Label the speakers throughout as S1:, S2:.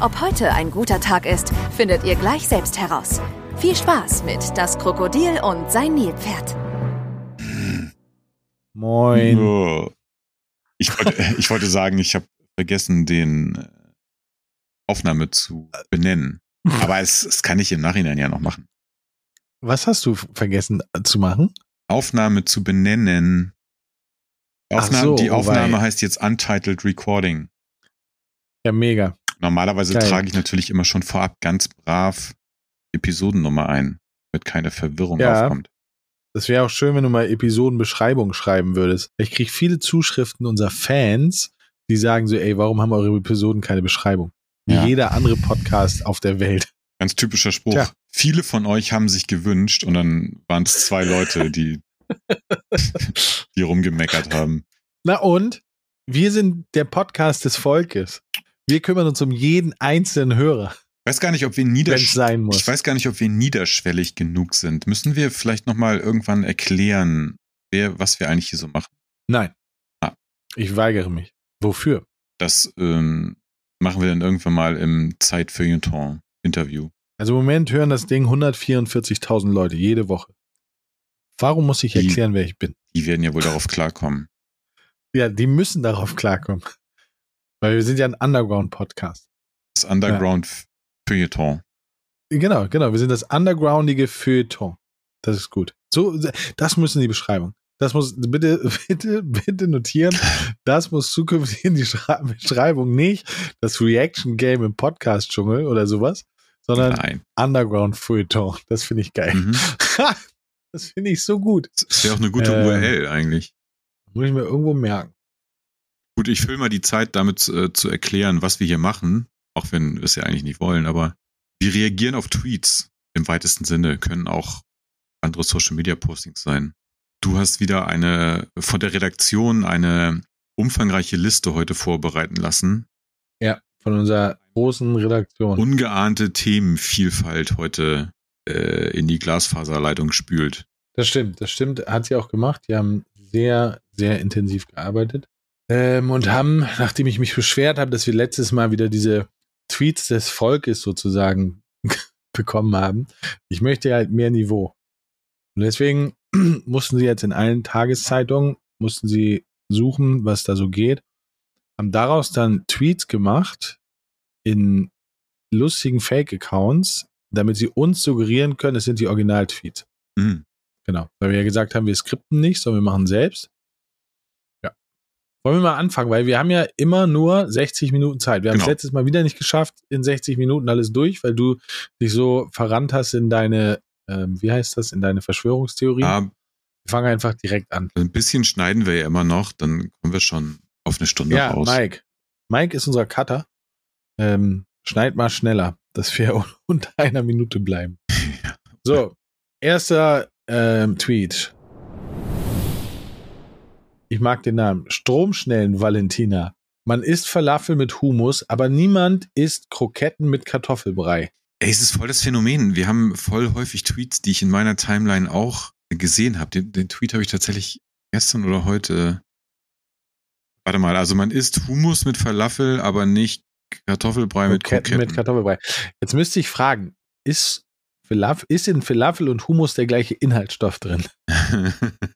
S1: Ob heute ein guter Tag ist, findet ihr gleich selbst heraus. Viel Spaß mit Das Krokodil und sein Nilpferd.
S2: Moin.
S3: Oh. Ich, wollte, ich wollte sagen, ich habe vergessen, den äh, Aufnahme zu benennen. Aber es, es kann ich im Nachhinein ja noch machen.
S2: Was hast du vergessen zu machen?
S3: Aufnahme zu benennen. Aufnahme,
S2: so,
S3: die
S2: oh
S3: Aufnahme heißt jetzt Untitled Recording.
S2: Ja, mega.
S3: Normalerweise
S2: Geil.
S3: trage ich natürlich immer schon vorab ganz brav Episodennummer ein, damit keine Verwirrung
S2: Ja.
S3: aufkommt.
S2: Das wäre auch schön, wenn du mal Episodenbeschreibung schreiben würdest. Ich kriege viele Zuschriften unserer Fans, die sagen so, ey, warum haben eure Episoden keine Beschreibung? Wie
S3: Ja.
S2: jeder andere Podcast auf der Welt.
S3: Ganz typischer Spruch.
S2: Tja.
S3: Viele von euch haben sich gewünscht und dann waren es zwei Leute, die, die rumgemeckert haben.
S2: Na und? Wir sind der Podcast des Volkes. Wir kümmern uns um jeden einzelnen Hörer,
S3: Ich weiß gar nicht, ob wir
S2: wenn es
S3: niedersch
S2: sein muss.
S3: Ich weiß gar nicht, ob wir niederschwellig genug sind. Müssen wir vielleicht nochmal irgendwann erklären, wer, was wir eigentlich hier so machen?
S2: Nein.
S3: Ah.
S2: Ich weigere mich. Wofür?
S3: Das ähm, machen wir dann irgendwann mal im Zeit-Feuilleton-Interview.
S2: Also im Moment hören das Ding 144.000 Leute jede Woche. Warum muss ich
S3: Die-
S2: erklären, wer ich bin?
S3: Die werden ja wohl darauf klarkommen.
S2: Ja, die müssen darauf klarkommen. Weil wir sind ja ein Underground-Podcast.
S3: Das Underground-Feuilleton.
S2: Genau, genau. Wir sind das undergroundige Feuilleton. Das ist gut. So, das müssen die Beschreibung. Das muss, bitte, bitte, bitte notieren. Das muss zukünftig in die Schra- Beschreibung nicht das Reaction-Game im Podcast-Dschungel oder sowas, sondern
S3: Nein.
S2: Underground-Feuilleton. Das finde ich geil.
S3: Mhm.
S2: Das finde ich so gut.
S3: Das wäre auch eine gute
S2: Ähm.
S3: URL eigentlich.
S2: Muss ich mir irgendwo merken.
S3: Gut, ich fülle mal die Zeit damit äh, zu erklären, was wir hier machen, auch wenn wir es ja eigentlich nicht wollen, aber wir reagieren auf Tweets im weitesten Sinne, können auch andere Social Media Postings sein. Du hast wieder eine von der Redaktion eine umfangreiche Liste heute vorbereiten lassen.
S2: Ja, von unserer großen Redaktion.
S3: Ungeahnte Themenvielfalt heute äh, in die Glasfaserleitung spült.
S2: Das stimmt, das stimmt. Hat sie auch gemacht. Die haben sehr, sehr intensiv gearbeitet. Ähm, und haben, nachdem ich mich beschwert habe, dass wir letztes Mal wieder diese Tweets des Volkes sozusagen bekommen haben, ich möchte halt mehr Niveau. Und deswegen mussten sie jetzt in allen Tageszeitungen, mussten sie suchen, was da so geht, haben daraus dann Tweets gemacht in lustigen Fake-Accounts, damit sie uns suggerieren können, es sind die Original-Tweets.
S3: Hm.
S2: Genau, weil wir ja gesagt haben, wir skripten nicht, sondern wir machen selbst. Ja. Wollen wir mal anfangen, weil wir haben ja immer nur 60 Minuten Zeit. Wir haben es
S3: Genau.
S2: letztes Mal wieder nicht geschafft, in 60 Minuten alles durch, weil du dich so verrannt hast in deine, ähm, wie heißt das, in deine Verschwörungstheorie.
S3: Ah,
S2: Wir fangen einfach direkt an.
S3: ein bisschen schneiden wir ja immer noch, dann kommen wir schon auf eine Stunde
S2: Ja,
S3: raus.
S2: Mike. Mike ist unser Cutter. Ähm, schneid mal schneller, dass wir unter einer Minute bleiben. So, erster ähm, Tweet. Ich mag den Namen. Stromschnellen Valentina. Man isst Falafel mit Hummus, aber niemand isst Kroketten mit Kartoffelbrei.
S3: Ey, es ist voll das Phänomen. Wir haben voll häufig Tweets, die ich in meiner Timeline auch gesehen habe. Den, den Tweet habe ich tatsächlich gestern oder heute. Warte mal, also man isst Hummus mit Falafel, aber nicht Kartoffelbrei mit Kroketten.
S2: mit Kartoffelbrei. Jetzt müsste ich fragen, ist, Falafel, ist in Falafel und Hummus der gleiche Inhaltsstoff drin?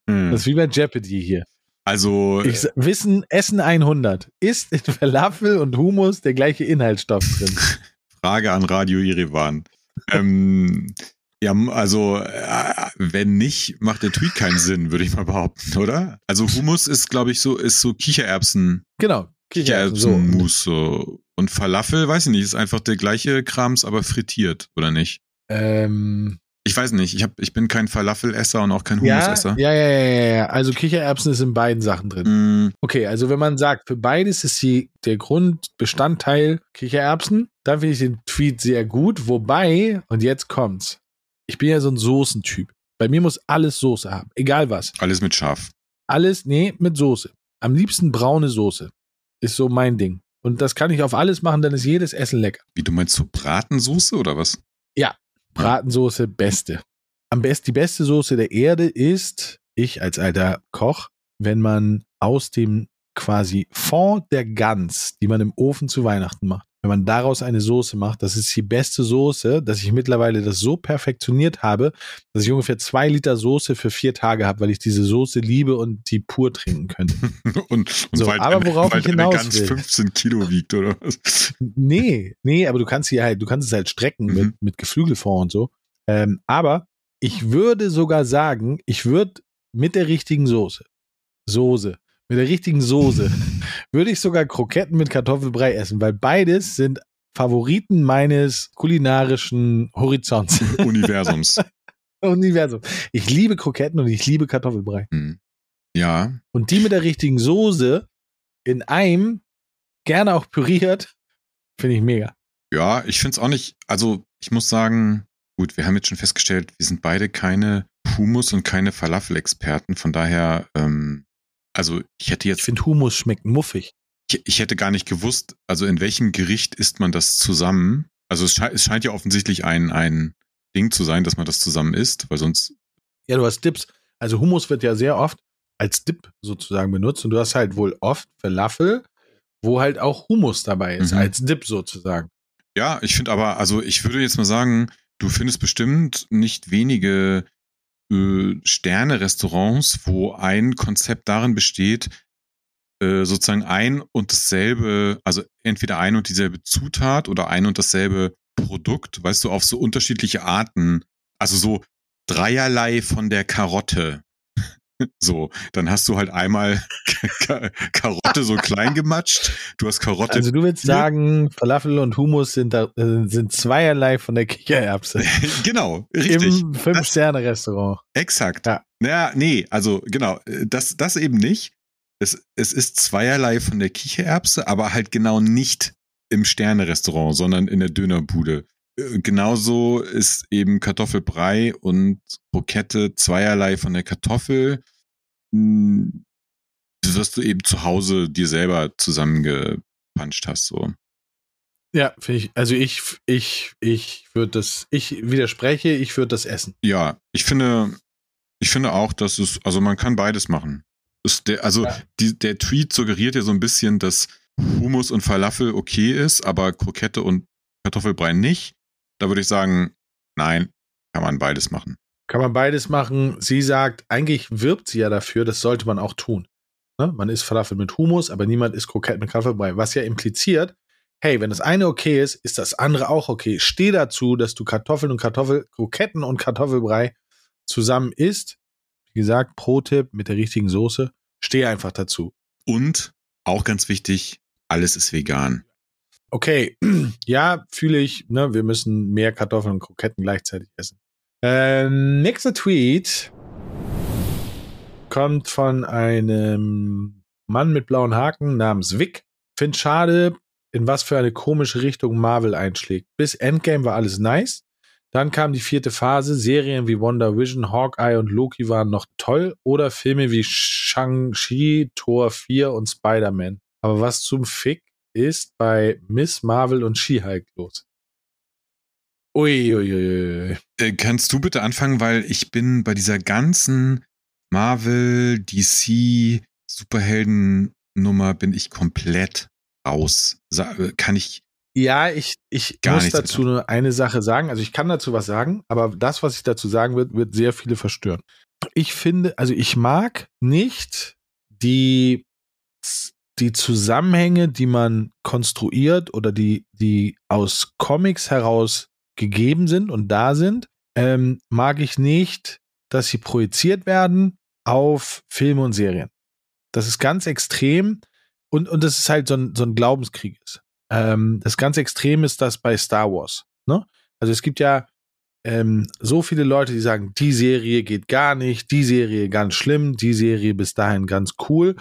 S2: Das ist wie bei Jeopardy hier.
S3: Also,
S2: Ich, sa- Wissen, Essen 100. Ist in Falafel und Hummus der gleiche Inhaltsstoff drin?
S3: Frage an Radio Irevan. ähm, ja, also, äh, wenn nicht, macht der Tweet keinen Sinn, würde ich mal behaupten, oder? Also Hummus ist, glaube ich, so, ist so Kichererbsen,
S2: Genau.
S3: Kichererbsenmus so. Und Falafel, weiß ich nicht, ist einfach der gleiche Krams, aber frittiert, oder nicht?
S2: Ähm,
S3: Ich weiß nicht, ich, hab, ich bin kein Falafelesser und auch kein
S2: Ja,
S3: Humusesser.
S2: ja, ja, ja, ja, ja. Also Kichererbsen ist in beiden Sachen drin.
S3: Mm,
S2: Okay, also wenn man sagt, für beides ist die, der Grundbestandteil Kichererbsen, dann finde ich den Tweet sehr gut. Wobei, und jetzt kommt's, ich bin ja so ein Soßentyp. Bei mir muss alles Soße haben, egal was.
S3: alles mit Schaf.
S2: Alles, nee, mit Soße. Am liebsten braune Soße. Ist so mein Ding. Und das kann ich auf alles machen, dann ist jedes Essen lecker.
S3: Wie du meinst, so Bratensoße oder was?
S2: Bratensoße, beste. Am besten, die beste Soße der Erde ist, ich als alter Koch, wenn man aus dem quasi Fond der Gans, die man im Ofen zu Weihnachten macht, wenn man daraus eine Soße macht, das ist die beste Soße, dass ich mittlerweile das so perfektioniert habe, dass ich ungefähr zwei Liter Soße für vier Tage habe, weil ich diese Soße liebe und die pur trinken könnte.
S3: und und
S2: So,
S3: weil,
S2: aber worauf
S3: weil
S2: ich hinaus
S3: ganz
S2: will.
S3: 15 Kilo wiegt oder was?
S2: Nee, nee, aber du kannst sie halt, du kannst es halt strecken
S3: Mhm.
S2: mit, mit Geflügelfond und so. Ähm, aber ich würde sogar sagen, ich würde mit der richtigen Soße, Soße, mit der richtigen Soße, würde ich sogar Kroketten mit Kartoffelbrei essen, weil beides sind Favoriten meines kulinarischen Horizonts.
S3: Universums.
S2: Universum. Ich liebe Kroketten und ich liebe Kartoffelbrei.
S3: Hm. Ja,
S2: Und die mit der richtigen Soße in einem, gerne auch püriert, finde ich mega.
S3: ja, ich finde es auch nicht, also ich muss sagen, gut, wir haben jetzt schon festgestellt, wir sind beide keine Humus- und keine Falafel-Experten, von daher, ähm, also ich hätte
S2: Ich
S3: jetzt,
S2: finde Humus schmeckt muffig.
S3: ich, ich hätte gar nicht gewusst, also in welchem Gericht isst man das zusammen? Also es, schei es scheint ja offensichtlich ein, ein Ding zu sein, dass man das zusammen isst, weil sonst,
S2: Ja, du hast Dips. Also Hummus wird ja sehr oft als Dip sozusagen benutzt und du hast halt wohl oft Falafel, wo halt auch Hummus dabei ist,
S3: Mhm.
S2: als Dip sozusagen.
S3: Ja, ich finde aber, also ich würde jetzt mal sagen, du findest bestimmt nicht wenige äh, Sterne-Restaurants, wo ein Konzept darin besteht, äh, sozusagen ein und dasselbe, also entweder ein und dieselbe Zutat oder ein und dasselbe Produkt, weißt du, auf so unterschiedliche Arten, also so dreierlei von der Karotte. So, dann hast du halt einmal Ka- Karotte so klein gematscht, du hast Karotte
S2: Also du willst
S3: Ja.
S2: sagen, Falafel und Hummus sind, da, äh, sind zweierlei von der Kichererbse
S3: genau, richtig.
S2: im Fünf-Sterne-Restaurant.
S3: Exakt.
S2: Ja.
S3: Naja, nee, also genau, äh, das, das eben nicht. Es, es ist zweierlei von der Kichererbse, aber halt genau nicht im Sterne-Restaurant, sondern in der Dönerbude. Äh, Genauso ist eben Kartoffelbrei und Brokette zweierlei von der Kartoffel. Hm, Was du eben zu Hause dir selber zusammengepanscht hast, so.
S2: Ja, finde ich, also ich, ich, ich würde das, ich widerspreche, ich würde das essen.
S3: Ja, ich finde, ich finde auch, dass es, also man kann beides machen. Der, also
S2: Ja.
S3: die, der Tweet suggeriert ja so ein bisschen, dass Hummus und Falafel okay ist, aber Krokette und Kartoffelbrei nicht. Da würde ich sagen, nein, kann man beides machen.
S2: Kann man beides machen. Sie sagt, eigentlich wirbt sie ja dafür, das sollte man auch tun. Ne? Man isst Falafel mit Hummus, aber niemand isst Kroketten mit Kartoffelbrei. Was ja impliziert, hey, wenn das eine okay ist, ist das andere auch okay. Steh dazu, dass du Kartoffeln und Kartoffel, Kroketten und Kartoffelbrei zusammen isst. Wie gesagt, Pro-Tipp mit der richtigen Soße. Steh einfach dazu.
S3: Und auch ganz wichtig, alles ist vegan.
S2: Okay, ja, fühle ich, ne, wir müssen mehr Kartoffeln und Kroketten gleichzeitig essen. Ähm, nächster Tweet kommt von einem Mann mit blauen Haken namens Vic. Find schade, in was für eine komische Richtung Marvel einschlägt. Bis Endgame war alles nice. Dann kam die vierte Phase. Serien wie Wonder Vision, Hawkeye und Loki waren noch toll. Oder Filme wie Shang-Chi, Thor 4 und Spider-Man. Aber was zum Fick ist bei Miss Marvel und She-Hulk los? Uiuiui.
S3: Äh, kannst du bitte anfangen, weil ich bin bei dieser ganzen Marvel, DC, Superhelden-Nummer bin ich komplett raus. Sa äh, kann ich,
S2: Ja, ich, ich
S3: Gar
S2: muss dazu nur eine Sache sagen. Also ich kann dazu was sagen, aber das, was ich dazu sagen wird, wird sehr viele verstören. Ich finde, also ich mag nicht die, die Zusammenhänge, die man konstruiert oder die, die aus Comics heraus gegeben sind und da sind, ähm, mag ich nicht, dass sie projiziert werden auf Filme und Serien. Das ist ganz extrem und, und das ist halt so ein, so ein Glaubenskrieg ist. Ähm, das ganz extrem ist das bei Star Wars. Ne? Also es gibt ja ähm, so viele Leute, die sagen, die Serie geht gar nicht, die Serie ganz schlimm, die Serie bis dahin ganz cool.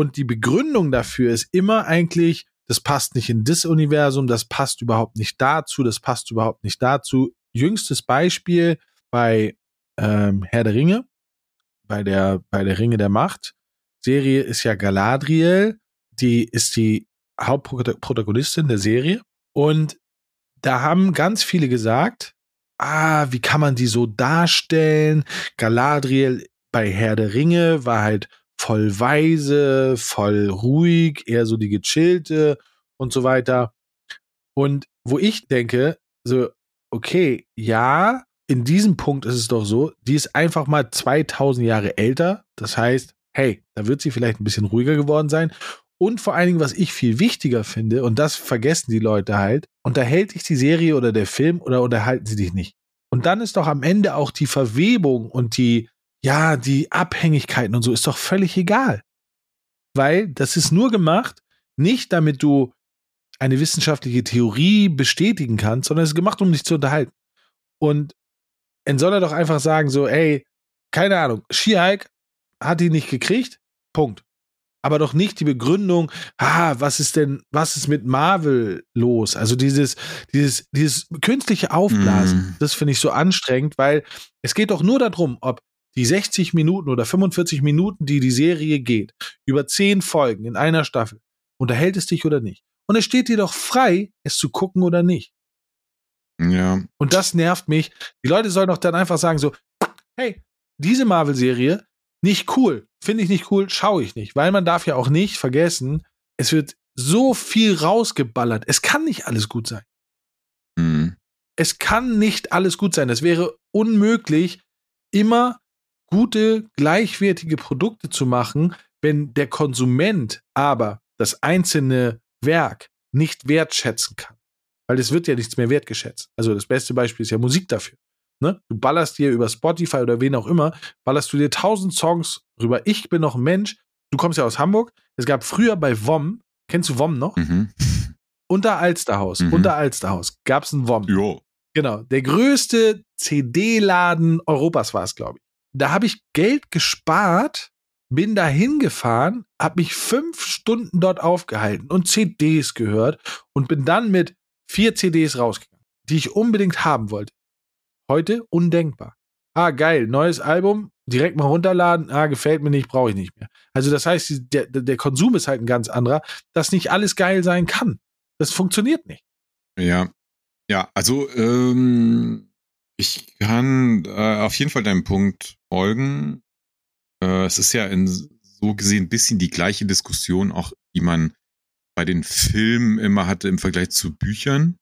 S2: Und die Begründung dafür ist immer eigentlich, das passt nicht in das Universum, das passt überhaupt nicht dazu, das passt überhaupt nicht dazu. Jüngstes Beispiel bei ähm, Herr der Ringe, bei der, bei der Ringe der Macht. Serie ist ja Galadriel, die ist die Hauptprotagonistin der Serie. Und da haben ganz viele gesagt, ah, wie kann man die so darstellen? Galadriel bei Herr der Ringe war halt voll weise, voll ruhig, eher so die gechillte und so weiter. Und wo ich denke, so, okay, ja, in diesem Punkt ist es doch so, die ist einfach mal 2000 Jahre älter. Das heißt, hey, da wird sie vielleicht ein bisschen ruhiger geworden sein. Und vor allen Dingen, was ich viel wichtiger finde, und das vergessen die Leute halt, unterhält dich die Serie oder der Film oder unterhalten sie dich nicht. Und dann ist doch am Ende auch die Verwebung und die, ja, die Abhängigkeiten und so ist doch völlig egal. Weil das ist nur gemacht, nicht damit du eine wissenschaftliche Theorie bestätigen kannst, sondern es ist gemacht, um dich zu unterhalten. Und dann soll er doch einfach sagen, so, ey, keine Ahnung, She-Hulk hat die nicht gekriegt, Punkt. Aber doch nicht die Begründung, ah, was ist denn, was ist mit Marvel los? Also dieses, dieses, dieses künstliche Aufblasen, mm. das finde ich so anstrengend, weil es geht doch nur darum, ob die 60 Minuten oder 45 Minuten, die die Serie geht, über 10 Folgen in einer Staffel, unterhält es dich oder nicht? Und es steht dir doch frei, es zu gucken oder nicht.
S3: Ja.
S2: Und das nervt mich. Die Leute sollen doch dann einfach sagen so, hey, diese Marvel-Serie, nicht cool. Finde ich nicht cool, schaue ich nicht. Weil man darf ja auch nicht vergessen, es wird so viel rausgeballert. Es kann nicht alles gut sein.
S3: Mhm.
S2: Es kann nicht alles gut sein. Es wäre unmöglich, immer gute, gleichwertige Produkte zu machen, wenn der Konsument aber das einzelne Werk nicht wertschätzen kann weil es wird ja nichts mehr wertgeschätzt. Also das beste Beispiel ist ja Musik dafür. Ne? Du ballerst dir über Spotify oder wen auch immer, ballerst du dir tausend Songs rüber. Ich bin noch ein Mensch. Du kommst ja aus Hamburg. Es gab früher bei WOM, kennst du WOM noch?
S3: Mhm.
S2: Unter Alsterhaus, mhm. unter Alsterhaus gab es ein WOM.
S3: Jo.
S2: Genau, der größte CD-Laden Europas war es, glaube ich. Da habe ich Geld gespart, bin da hingefahren, habe mich fünf Stunden dort aufgehalten und CDs gehört und bin dann mit vier CDs rausgegangen, die ich unbedingt haben wollte. Heute undenkbar. Ah, geil, neues Album, direkt mal runterladen, ah, gefällt mir nicht, brauche ich nicht mehr. Also das heißt, der, der Konsum ist halt ein ganz anderer, dass nicht alles geil sein kann. Das funktioniert nicht.
S3: Ja, ja, also ähm, ich kann äh, auf jeden Fall deinem Punkt folgen. Äh, es ist ja in, so gesehen ein bisschen die gleiche Diskussion, auch die man bei den Filmen immer hatte im Vergleich zu Büchern.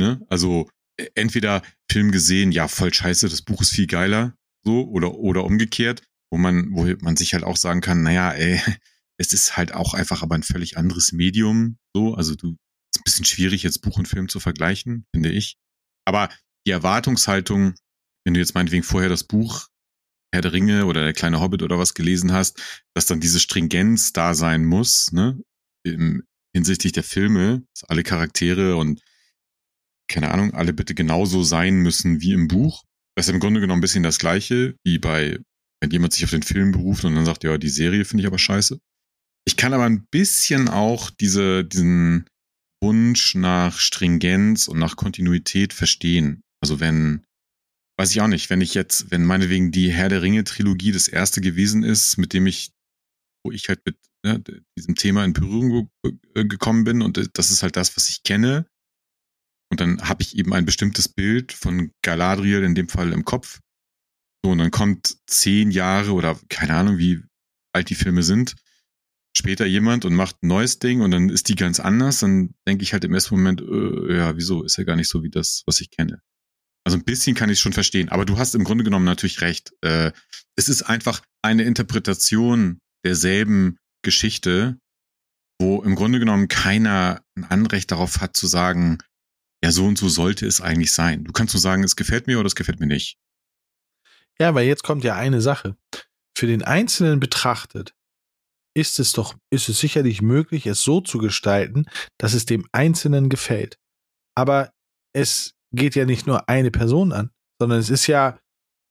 S3: Ne? Also e, entweder Film gesehen, ja, voll scheiße, das Buch ist viel geiler, so, oder, oder umgekehrt, wo man, wo man sich halt auch sagen kann, naja, ey, es ist halt auch einfach aber ein völlig anderes Medium, so, also du, ist ein bisschen schwierig, jetzt Buch und Film zu vergleichen, finde ich. Aber die Erwartungshaltung, wenn du jetzt meinetwegen vorher das Buch Herr der Ringe oder der kleine Hobbit oder was gelesen hast, dass dann diese Stringenz da sein muss, ne, im, hinsichtlich der Filme, dass alle Charaktere und keine Ahnung, alle bitte genauso sein müssen wie im Buch. Das ist im Grunde genommen ein bisschen das gleiche, wie bei, wenn jemand sich auf den Film beruft und dann sagt, ja, die Serie finde ich aber scheiße. Ich kann aber ein bisschen auch diese, diesen Wunsch nach Stringenz und nach Kontinuität verstehen. Also wenn, weiß ich auch nicht, wenn ich jetzt, wenn meinetwegen die Herr der Ringe Trilogie das erste gewesen ist, mit dem ich, wo ich halt mit ne, diesem Thema in Berührung äh, gekommen bin und das ist halt das, was ich kenne. Und dann habe ich eben ein bestimmtes Bild von Galadriel in dem Fall im Kopf. So, und dann kommt zehn Jahre oder keine Ahnung, wie alt die Filme sind, später jemand und macht ein neues Ding und dann ist die ganz anders, dann denke ich halt im ersten Moment, äh, ja, wieso ist ja gar nicht so wie das, was ich kenne. Also ein bisschen kann ich schon verstehen, aber du hast im Grunde genommen natürlich recht. Äh, es ist einfach eine Interpretation derselben Geschichte, wo im Grunde genommen keiner ein Anrecht darauf hat zu sagen, ja, so und so sollte es eigentlich sein. Du kannst nur sagen, es gefällt mir oder es gefällt mir nicht.
S2: Ja, weil jetzt kommt ja eine Sache. Für den Einzelnen betrachtet ist es doch, ist es sicherlich möglich, es so zu gestalten, dass es dem Einzelnen gefällt. Aber es geht ja nicht nur eine Person an, sondern es ist ja,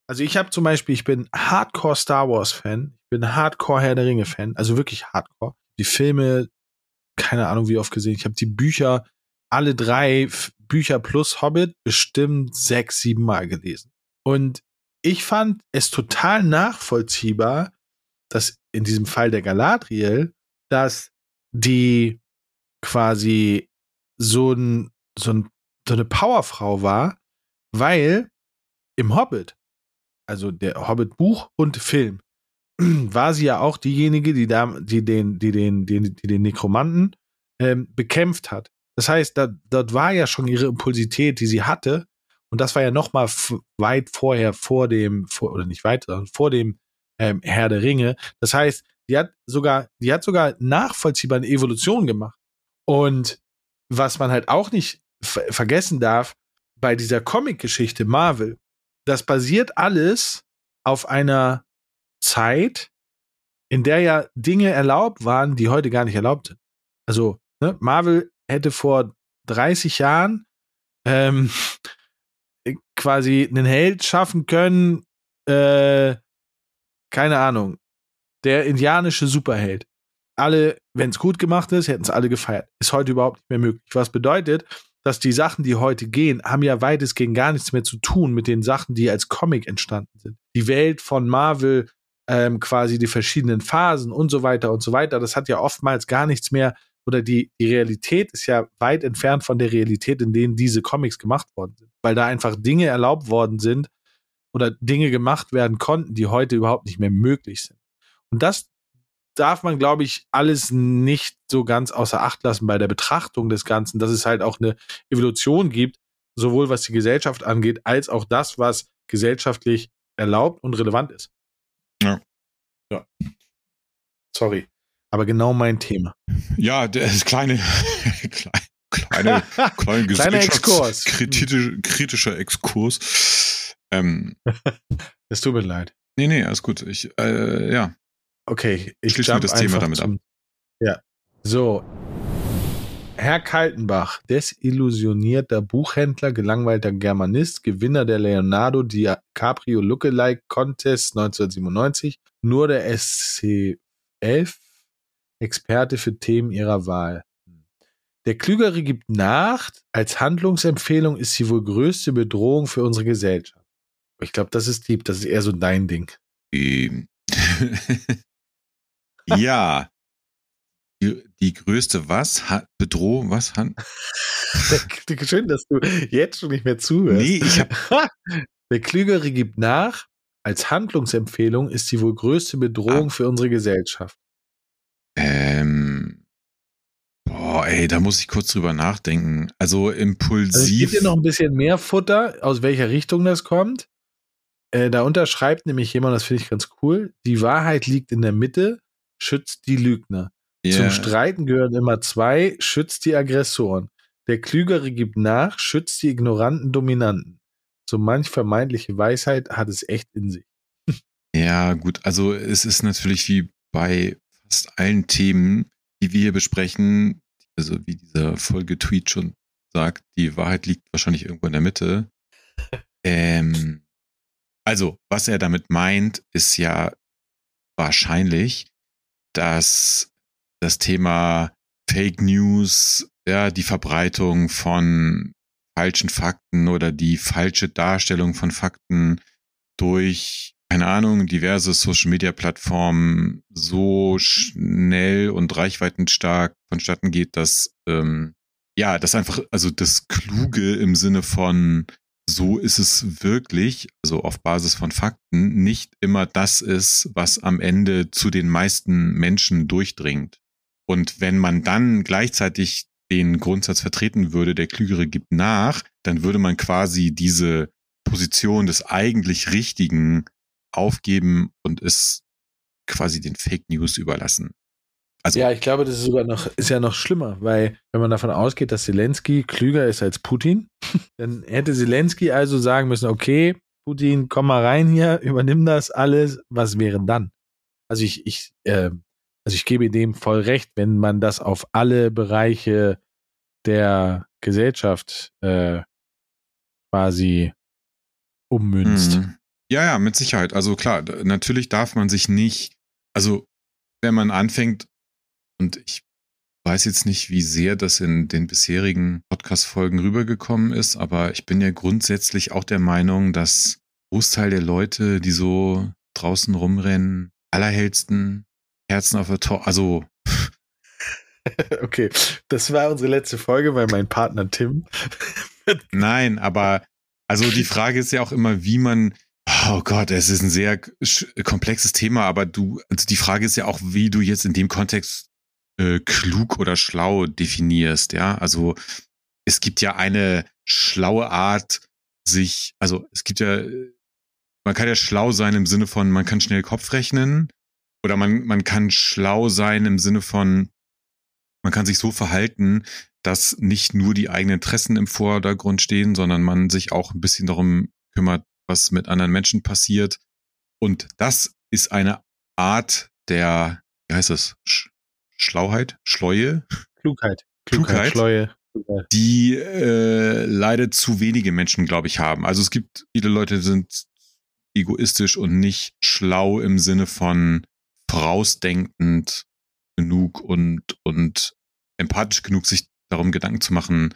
S2: also ich habe zum Beispiel, ich bin Hardcore Star Wars Fan, ich bin Hardcore Herr der Ringe Fan, also wirklich Hardcore. Die Filme, keine Ahnung wie oft gesehen, ich habe die Bücher, alle drei Bücher plus Hobbit bestimmt sechs, sieben Mal gelesen. Und ich fand es total nachvollziehbar, dass in diesem Fall der Galadriel, dass die quasi so, ein, so, ein, so eine Powerfrau war, weil im Hobbit, also der Hobbit-Buch und Film, war sie ja auch diejenige, die da, die den, die den, die, die den Nekromanten ähm, bekämpft hat. Das heißt, da, dort war ja schon ihre Impulsität, die sie hatte, und das war ja noch mal weit vorher, vor dem, vor, oder nicht weit, sondern vor dem ähm, Herr der Ringe. Das heißt, die hat sogar, die hat sogar nachvollziehbar eine Evolution gemacht. Und was man halt auch nicht vergessen darf, bei dieser Comic-Geschichte Marvel, das basiert alles auf einer Zeit, in der ja Dinge erlaubt waren, die heute gar nicht erlaubt sind. Also, ne, Marvel hätte vor 30 Jahren ähm, quasi einen Held schaffen können, äh, keine Ahnung, der indianische Superheld. Alle, wenn es gut gemacht ist, hätten es alle gefeiert. Ist heute überhaupt nicht mehr möglich. Was bedeutet, dass die Sachen, die heute gehen, haben ja weitestgehend gar nichts mehr zu tun mit den Sachen, die als Comic entstanden sind. Die Welt von Marvel, ähm, quasi die verschiedenen Phasen und so weiter und so weiter, das hat ja oftmals gar nichts mehr oder die, die Realität ist ja weit entfernt von der Realität, in denen diese Comics gemacht worden sind. Weil da einfach Dinge erlaubt worden sind oder Dinge gemacht werden konnten, die heute überhaupt nicht mehr möglich sind. Und das darf man, glaube ich, alles nicht so ganz außer Acht lassen bei der Betrachtung des Ganzen, dass es halt auch eine Evolution gibt, sowohl was die Gesellschaft angeht, als auch das, was gesellschaftlich erlaubt und relevant ist.
S3: Ja.
S2: Ja. Sorry. Aber genau mein Thema.
S3: Ja, der ist kleine, kleine, kleine, kleiner
S2: Exkurs.
S3: Kritische, kritischer Exkurs. Ähm,
S2: es tut mir leid.
S3: Nee, nee, alles gut. Ich, äh, ja.
S2: Okay, ich
S3: schließe das Thema damit
S2: ab. Ja. So. Herr Kaltenbach, desillusionierter Buchhändler, gelangweilter Germanist, Gewinner der Leonardo DiCaprio Lookalike Contest 1997, nur der SC11 Experte für Themen ihrer Wahl. Der Klügere gibt nach. Als Handlungsempfehlung ist sie wohl größte Bedrohung für unsere Gesellschaft. Ich glaube, das ist deep. Das ist eher so dein Ding.
S3: Ähm. ja. Die, die, größte was? Ha Bedrohung? Was? Han
S2: Schön, dass du jetzt schon nicht mehr zuhörst.
S3: Nee, ich hab
S2: Der Klügere gibt nach. Als Handlungsempfehlung ist sie wohl größte Bedrohung ah. für unsere Gesellschaft.
S3: Ähm, boah, ey, da muss ich kurz drüber nachdenken. Also impulsiv. Also ich
S2: gebe dir noch ein bisschen mehr Futter, aus welcher Richtung das kommt. Äh, da unterschreibt nämlich jemand, das finde ich ganz cool. Die Wahrheit liegt in der Mitte, schützt die Lügner. Yeah. Zum Streiten gehören immer zwei, schützt die Aggressoren. Der Klügere gibt nach, schützt die ignoranten Dominanten. So manch vermeintliche Weisheit hat es echt in sich.
S3: Ja, gut, also es ist natürlich wie bei fast allen Themen, die wir hier besprechen, also wie dieser Folgetweet schon sagt, die Wahrheit liegt wahrscheinlich irgendwo in der Mitte. Ähm, also, was er damit meint, ist ja wahrscheinlich, dass das Thema Fake News, ja, die Verbreitung von falschen Fakten oder die falsche Darstellung von Fakten durch keine Ahnung, diverse Social-Media-Plattformen so schnell und reichweitenstark vonstatten geht, dass ähm, ja, das einfach, also das Kluge im Sinne von so ist es wirklich, also auf Basis von Fakten, nicht immer das ist, was am Ende zu den meisten Menschen durchdringt. Und wenn man dann gleichzeitig den Grundsatz vertreten würde, der Klügere gibt nach, dann würde man quasi diese Position des eigentlich Richtigen aufgeben und es quasi den Fake News überlassen.
S2: Also, ja, ich glaube, das ist sogar noch, ist ja noch schlimmer, weil wenn man davon ausgeht, dass Zelensky klüger ist als Putin, dann hätte Zelensky also sagen müssen, okay, Putin, komm mal rein hier, übernimm das alles, was wäre dann? Also ich, ich, äh, also ich gebe dem voll recht, wenn man das auf alle Bereiche der Gesellschaft äh, quasi ummünzt.
S3: Mhm. Ja, ja, mit Sicherheit. Also klar, natürlich darf man sich nicht, also wenn man anfängt, und ich weiß jetzt nicht, wie sehr das in den bisherigen Podcast-Folgen rübergekommen ist, aber ich bin ja grundsätzlich auch der Meinung, dass Großteil der Leute, die so draußen rumrennen, allerhellsten Herzen auf der Tor, also
S2: okay, das war unsere letzte Folge, weil mein Partner Tim.
S3: Nein, aber also die Frage ist ja auch immer, wie man. Oh Gott, es ist ein sehr komplexes Thema, aber du, also die Frage ist ja auch, wie du jetzt in dem Kontext äh, klug oder schlau definierst, ja. Also es gibt ja eine schlaue Art, sich, also es gibt ja, man kann ja schlau sein im Sinne von, man kann schnell Kopf rechnen, oder man, man kann schlau sein im Sinne von, man kann sich so verhalten, dass nicht nur die eigenen Interessen im Vordergrund stehen, sondern man sich auch ein bisschen darum kümmert, was mit anderen Menschen passiert. Und das ist eine Art der, wie heißt das? Sch Schlauheit? Schleue?
S2: Klugheit.
S3: Klugheit, Klugheit Schleue. Die äh, leider zu wenige Menschen, glaube ich, haben. Also es gibt viele Leute, die sind egoistisch und nicht schlau im Sinne von vorausdenkend genug und, und empathisch genug, sich darum Gedanken zu machen,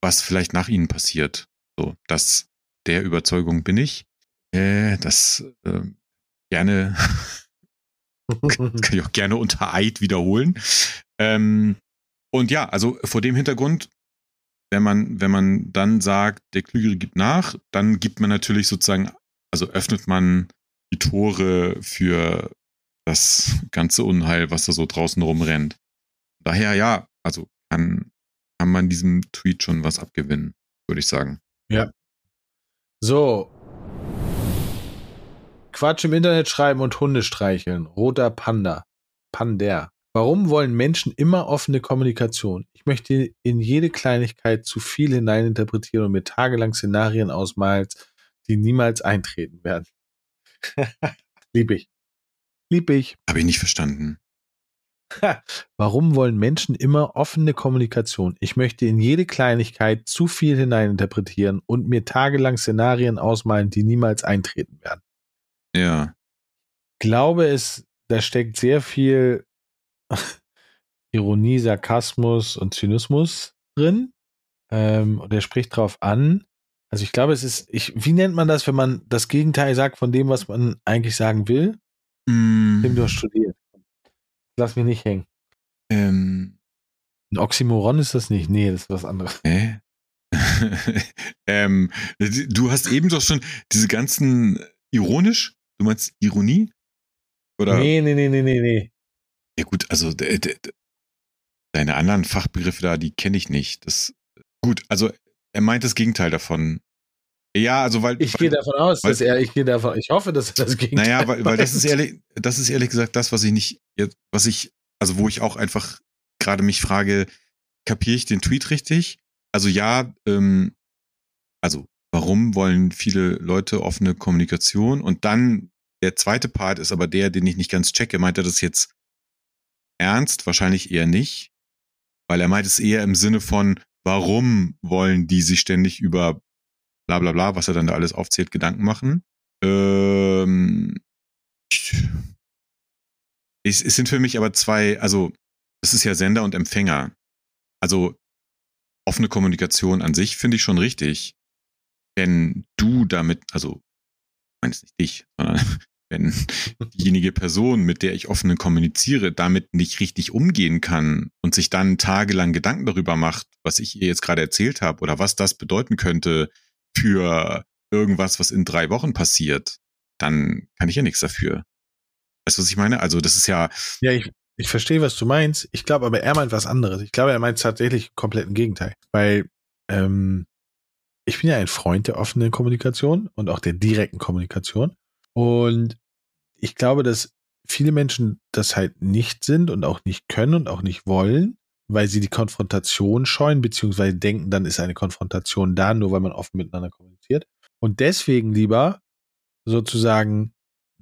S3: was vielleicht nach ihnen passiert. So, das der Überzeugung bin ich. Äh, das äh, gerne kann ich auch gerne unter Eid wiederholen. Ähm, und ja, also vor dem Hintergrund, wenn man, wenn man dann sagt, der Klügere gibt nach, dann gibt man natürlich sozusagen, also öffnet man die Tore für das ganze Unheil, was da so draußen rumrennt. Daher ja, also kann, kann man diesem Tweet schon was abgewinnen, würde ich sagen.
S2: Ja. So. Quatsch im Internet schreiben und Hunde streicheln. Roter Panda. Pander. Warum wollen Menschen immer offene Kommunikation? Ich möchte in jede Kleinigkeit zu viel hineininterpretieren und mir tagelang Szenarien ausmalen, die niemals eintreten werden. Lieb ich. Lieb ich.
S3: Habe ich nicht verstanden.
S2: Warum wollen Menschen immer offene Kommunikation? Ich möchte in jede Kleinigkeit zu viel hineininterpretieren und mir tagelang Szenarien ausmalen, die niemals eintreten werden.
S3: Ja.
S2: Ich glaube, es, da steckt sehr viel Ironie, Sarkasmus und Zynismus drin. Ähm, und er spricht drauf an. Also ich glaube, es ist, ich, wie nennt man das, wenn man das Gegenteil sagt von dem, was man eigentlich sagen will?
S3: Mm.
S2: Tim, du hast studiert. Lass mich nicht hängen.
S3: Ähm.
S2: Ein Oxymoron ist das nicht. Nee, das ist was anderes.
S3: Hä? ähm, du hast eben doch schon diese ganzen ironisch, du meinst Ironie?
S2: Oder? Nee, nee, nee, nee, nee, nee.
S3: Ja gut, also de, de, deine anderen Fachbegriffe da, die kenne ich nicht. Das gut, also er meint das Gegenteil davon. Ja, also weil
S2: ich gehe davon aus, weil, dass er, ich gehe davon, ich hoffe, dass er das
S3: Gegenteil. Naja, weil, weil das ist ehrlich, das ist ehrlich gesagt das, was ich nicht, was ich, also wo ich auch einfach gerade mich frage, kapiere ich den Tweet richtig? Also ja, ähm, also warum wollen viele Leute offene Kommunikation? Und dann der zweite Part ist aber der, den ich nicht ganz checke. Meint er das jetzt ernst? Wahrscheinlich eher nicht, weil er meint es eher im Sinne von, warum wollen die sich ständig über bla bla bla, was er dann da alles aufzählt, Gedanken machen. Ähm, es, es sind für mich aber zwei, also es ist ja Sender und Empfänger. Also offene Kommunikation an sich finde ich schon richtig. Wenn du damit, also ich meine es nicht dich, sondern wenn diejenige Person, mit der ich offen kommuniziere, damit nicht richtig umgehen kann und sich dann tagelang Gedanken darüber macht, was ich ihr jetzt gerade erzählt habe oder was das bedeuten könnte für irgendwas, was in drei Wochen passiert, dann kann ich ja nichts dafür. Weißt du, was ich meine? Also, das ist ja.
S2: Ja, ich, ich verstehe, was du meinst. Ich glaube aber, er meint was anderes. Ich glaube, er meint tatsächlich komplett im Gegenteil. Weil ähm, ich bin ja ein Freund der offenen Kommunikation und auch der direkten Kommunikation. Und ich glaube, dass viele Menschen das halt nicht sind und auch nicht können und auch nicht wollen weil sie die Konfrontation scheuen, beziehungsweise denken, dann ist eine Konfrontation da, nur weil man offen miteinander kommuniziert. Und deswegen lieber sozusagen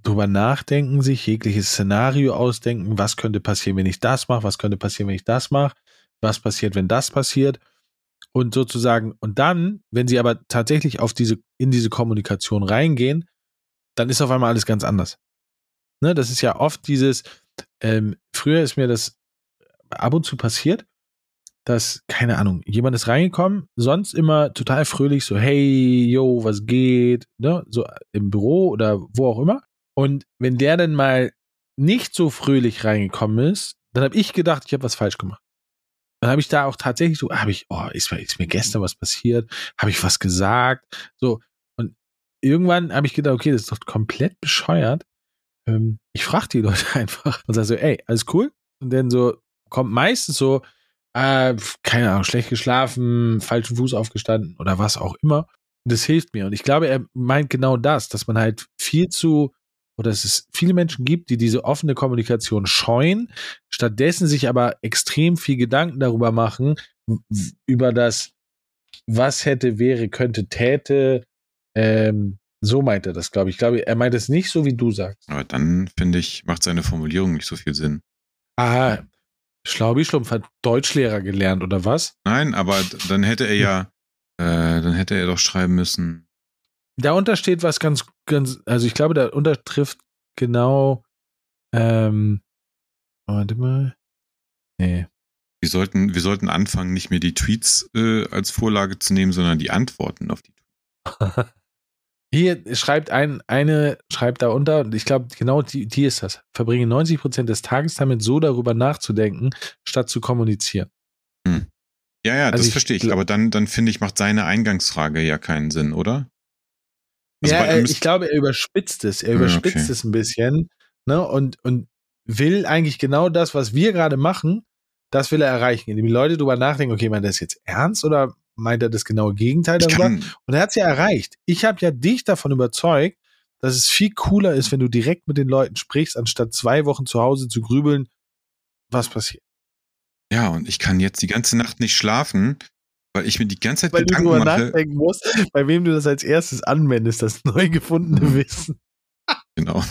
S2: drüber nachdenken, sich jegliches Szenario ausdenken, was könnte passieren, wenn ich das mache, was könnte passieren, wenn ich das mache, was passiert, wenn das passiert. Und sozusagen, und dann, wenn sie aber tatsächlich auf diese, in diese Kommunikation reingehen, dann ist auf einmal alles ganz anders. Ne, das ist ja oft dieses, ähm, früher ist mir das ab und zu passiert, dass, keine Ahnung, jemand ist reingekommen, sonst immer total fröhlich, so, hey, yo, was geht, ne, so im Büro oder wo auch immer. Und wenn der dann mal nicht so fröhlich reingekommen ist, dann habe ich gedacht, ich habe was falsch gemacht. Dann habe ich da auch tatsächlich so, habe ich, oh, ist, ist mir gestern was passiert? Habe ich was gesagt? So, und irgendwann habe ich gedacht, okay, das ist doch komplett bescheuert. Ähm, ich frage die Leute einfach und sage so, ey, alles cool? Und dann so kommt meistens so, äh, keine Ahnung, schlecht geschlafen, falschen Fuß aufgestanden oder was auch immer. Und das hilft mir. Und ich glaube, er meint genau das, dass man halt viel zu, oder dass es viele Menschen gibt, die diese offene Kommunikation scheuen, stattdessen sich aber extrem viel Gedanken darüber machen, über das, was hätte, wäre, könnte, täte. Ähm, so meint er das, glaube ich. Ich glaube, er meint es nicht so, wie du sagst.
S3: Aber dann, finde ich, macht seine Formulierung nicht so viel Sinn.
S2: Ah, Schlaubi-Schlumpf hat Deutschlehrer gelernt, oder was?
S3: Nein, aber dann hätte er ja, äh, dann hätte er doch schreiben müssen.
S2: Darunter steht was ganz, ganz, also ich glaube, da untertrifft genau, ähm, warte mal. Nee.
S3: Wir sollten, wir sollten anfangen, nicht mehr die Tweets äh, als Vorlage zu nehmen, sondern die Antworten auf die
S2: Tweets. Hier schreibt ein, eine, schreibt da unter, und ich glaube, genau die, die ist das. Verbringe 90 Prozent des Tages damit, so darüber nachzudenken, statt zu kommunizieren.
S3: Hm. Ja, ja, also das verstehe ich. Aber dann, dann finde ich, macht seine Eingangsfrage ja keinen Sinn, oder?
S2: Also ja, ich glaube, er überspitzt es. Er überspitzt okay. es ein bisschen, ne? Und, und will eigentlich genau das, was wir gerade machen, das will er erreichen, indem die Leute darüber nachdenken, okay, meint er das jetzt ernst oder meint er das genaue Gegenteil darüber. Und er hat es ja erreicht. Ich habe ja dich davon überzeugt, dass es viel cooler ist, wenn du direkt mit den Leuten sprichst, anstatt zwei Wochen zu Hause zu grübeln, was passiert.
S3: Ja, und ich kann jetzt die ganze Nacht nicht schlafen, weil ich mir die ganze Zeit weil Gedanken du mache. nachdenken
S2: musst, bei wem du das als erstes anwendest, das neu gefundene. Wissen.
S3: Genau.